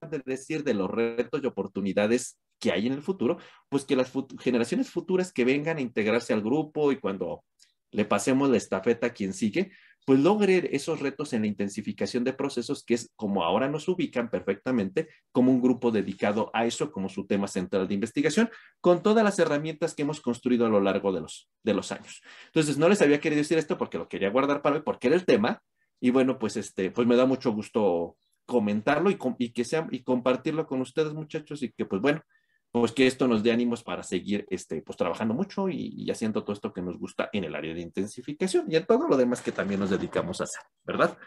de decir de los retos y oportunidades que hay en el futuro, pues que las generaciones futuras que vengan a integrarse al grupo y cuando le pasemos la estafeta a quien sigue, pues logre esos retos en la intensificación de procesos, que es como ahora nos ubican perfectamente como un grupo dedicado a eso como su tema central de investigación, con todas las herramientas que hemos construido a lo largo de los, de los años. Entonces, no les había querido decir esto porque lo quería guardar para hoy, porque era el tema, y bueno, pues este, pues me da mucho gusto comentarlo y, y que sea, y compartirlo con ustedes, muchachos, y que pues bueno, pues que esto nos dé ánimos para seguir este, pues trabajando mucho y, y, haciendo todo esto que nos gusta en el área de intensificación y en todo lo demás que también nos dedicamos a hacer, ¿verdad?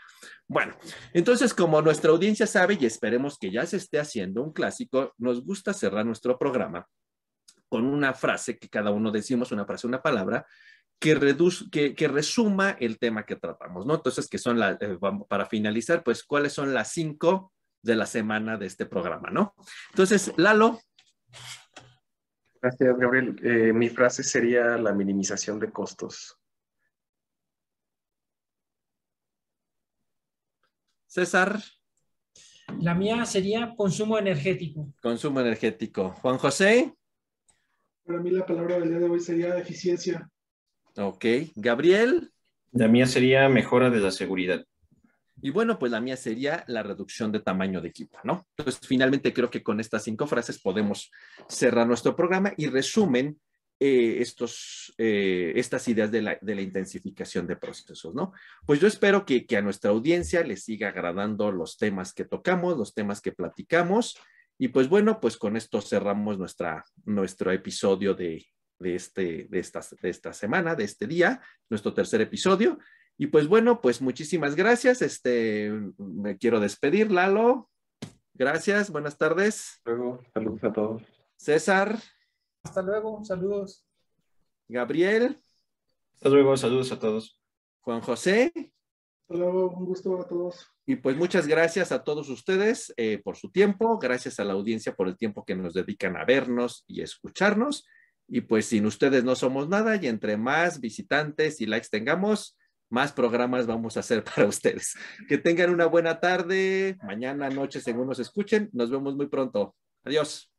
Bueno, entonces como nuestra audiencia sabe y esperemos que ya se esté haciendo un clásico, nos gusta cerrar nuestro programa con una frase que cada uno decimos, una frase, una palabra, que, reduce, que, que resuma el tema que tratamos, ¿no? Entonces, que son las, eh, para finalizar, pues, ¿cuáles son las cinco de la semana de este programa, ¿no? Entonces, Lalo. Gracias, Gabriel. Eh, mi frase sería la minimización de costos. César. La mía sería consumo energético. Consumo energético. Juan José. Para mí la palabra del día de hoy sería eficiencia. Ok. Gabriel. La mía sería mejora de la seguridad. Y bueno, pues la mía sería la reducción de tamaño de equipo, ¿no? Entonces, finalmente creo que con estas cinco frases podemos cerrar nuestro programa y resumen eh, estos, eh, estas ideas de la, de la, intensificación de procesos, ¿no? Pues yo espero que, que a nuestra audiencia les siga agradando los temas que tocamos, los temas que platicamos. Y pues bueno, pues con esto cerramos nuestra, nuestro episodio de, de, este, de, de esta semana, de este día, nuestro tercer episodio. Y pues bueno, pues muchísimas gracias. Este, me quiero despedir, Lalo. Gracias, buenas tardes. Luego, saludos a todos. César. Hasta luego, saludos. Gabriel. Hasta luego, saludos a todos. Juan José. Hasta luego, un gusto a todos. Y pues muchas gracias a todos ustedes eh, por su tiempo, gracias a la audiencia por el tiempo que nos dedican a vernos y escucharnos. Y pues sin ustedes no somos nada y entre más visitantes y likes tengamos, más programas vamos a hacer (laughs) para ustedes. Que tengan una buena tarde, mañana, noche, según nos escuchen. Nos vemos muy pronto. Adiós.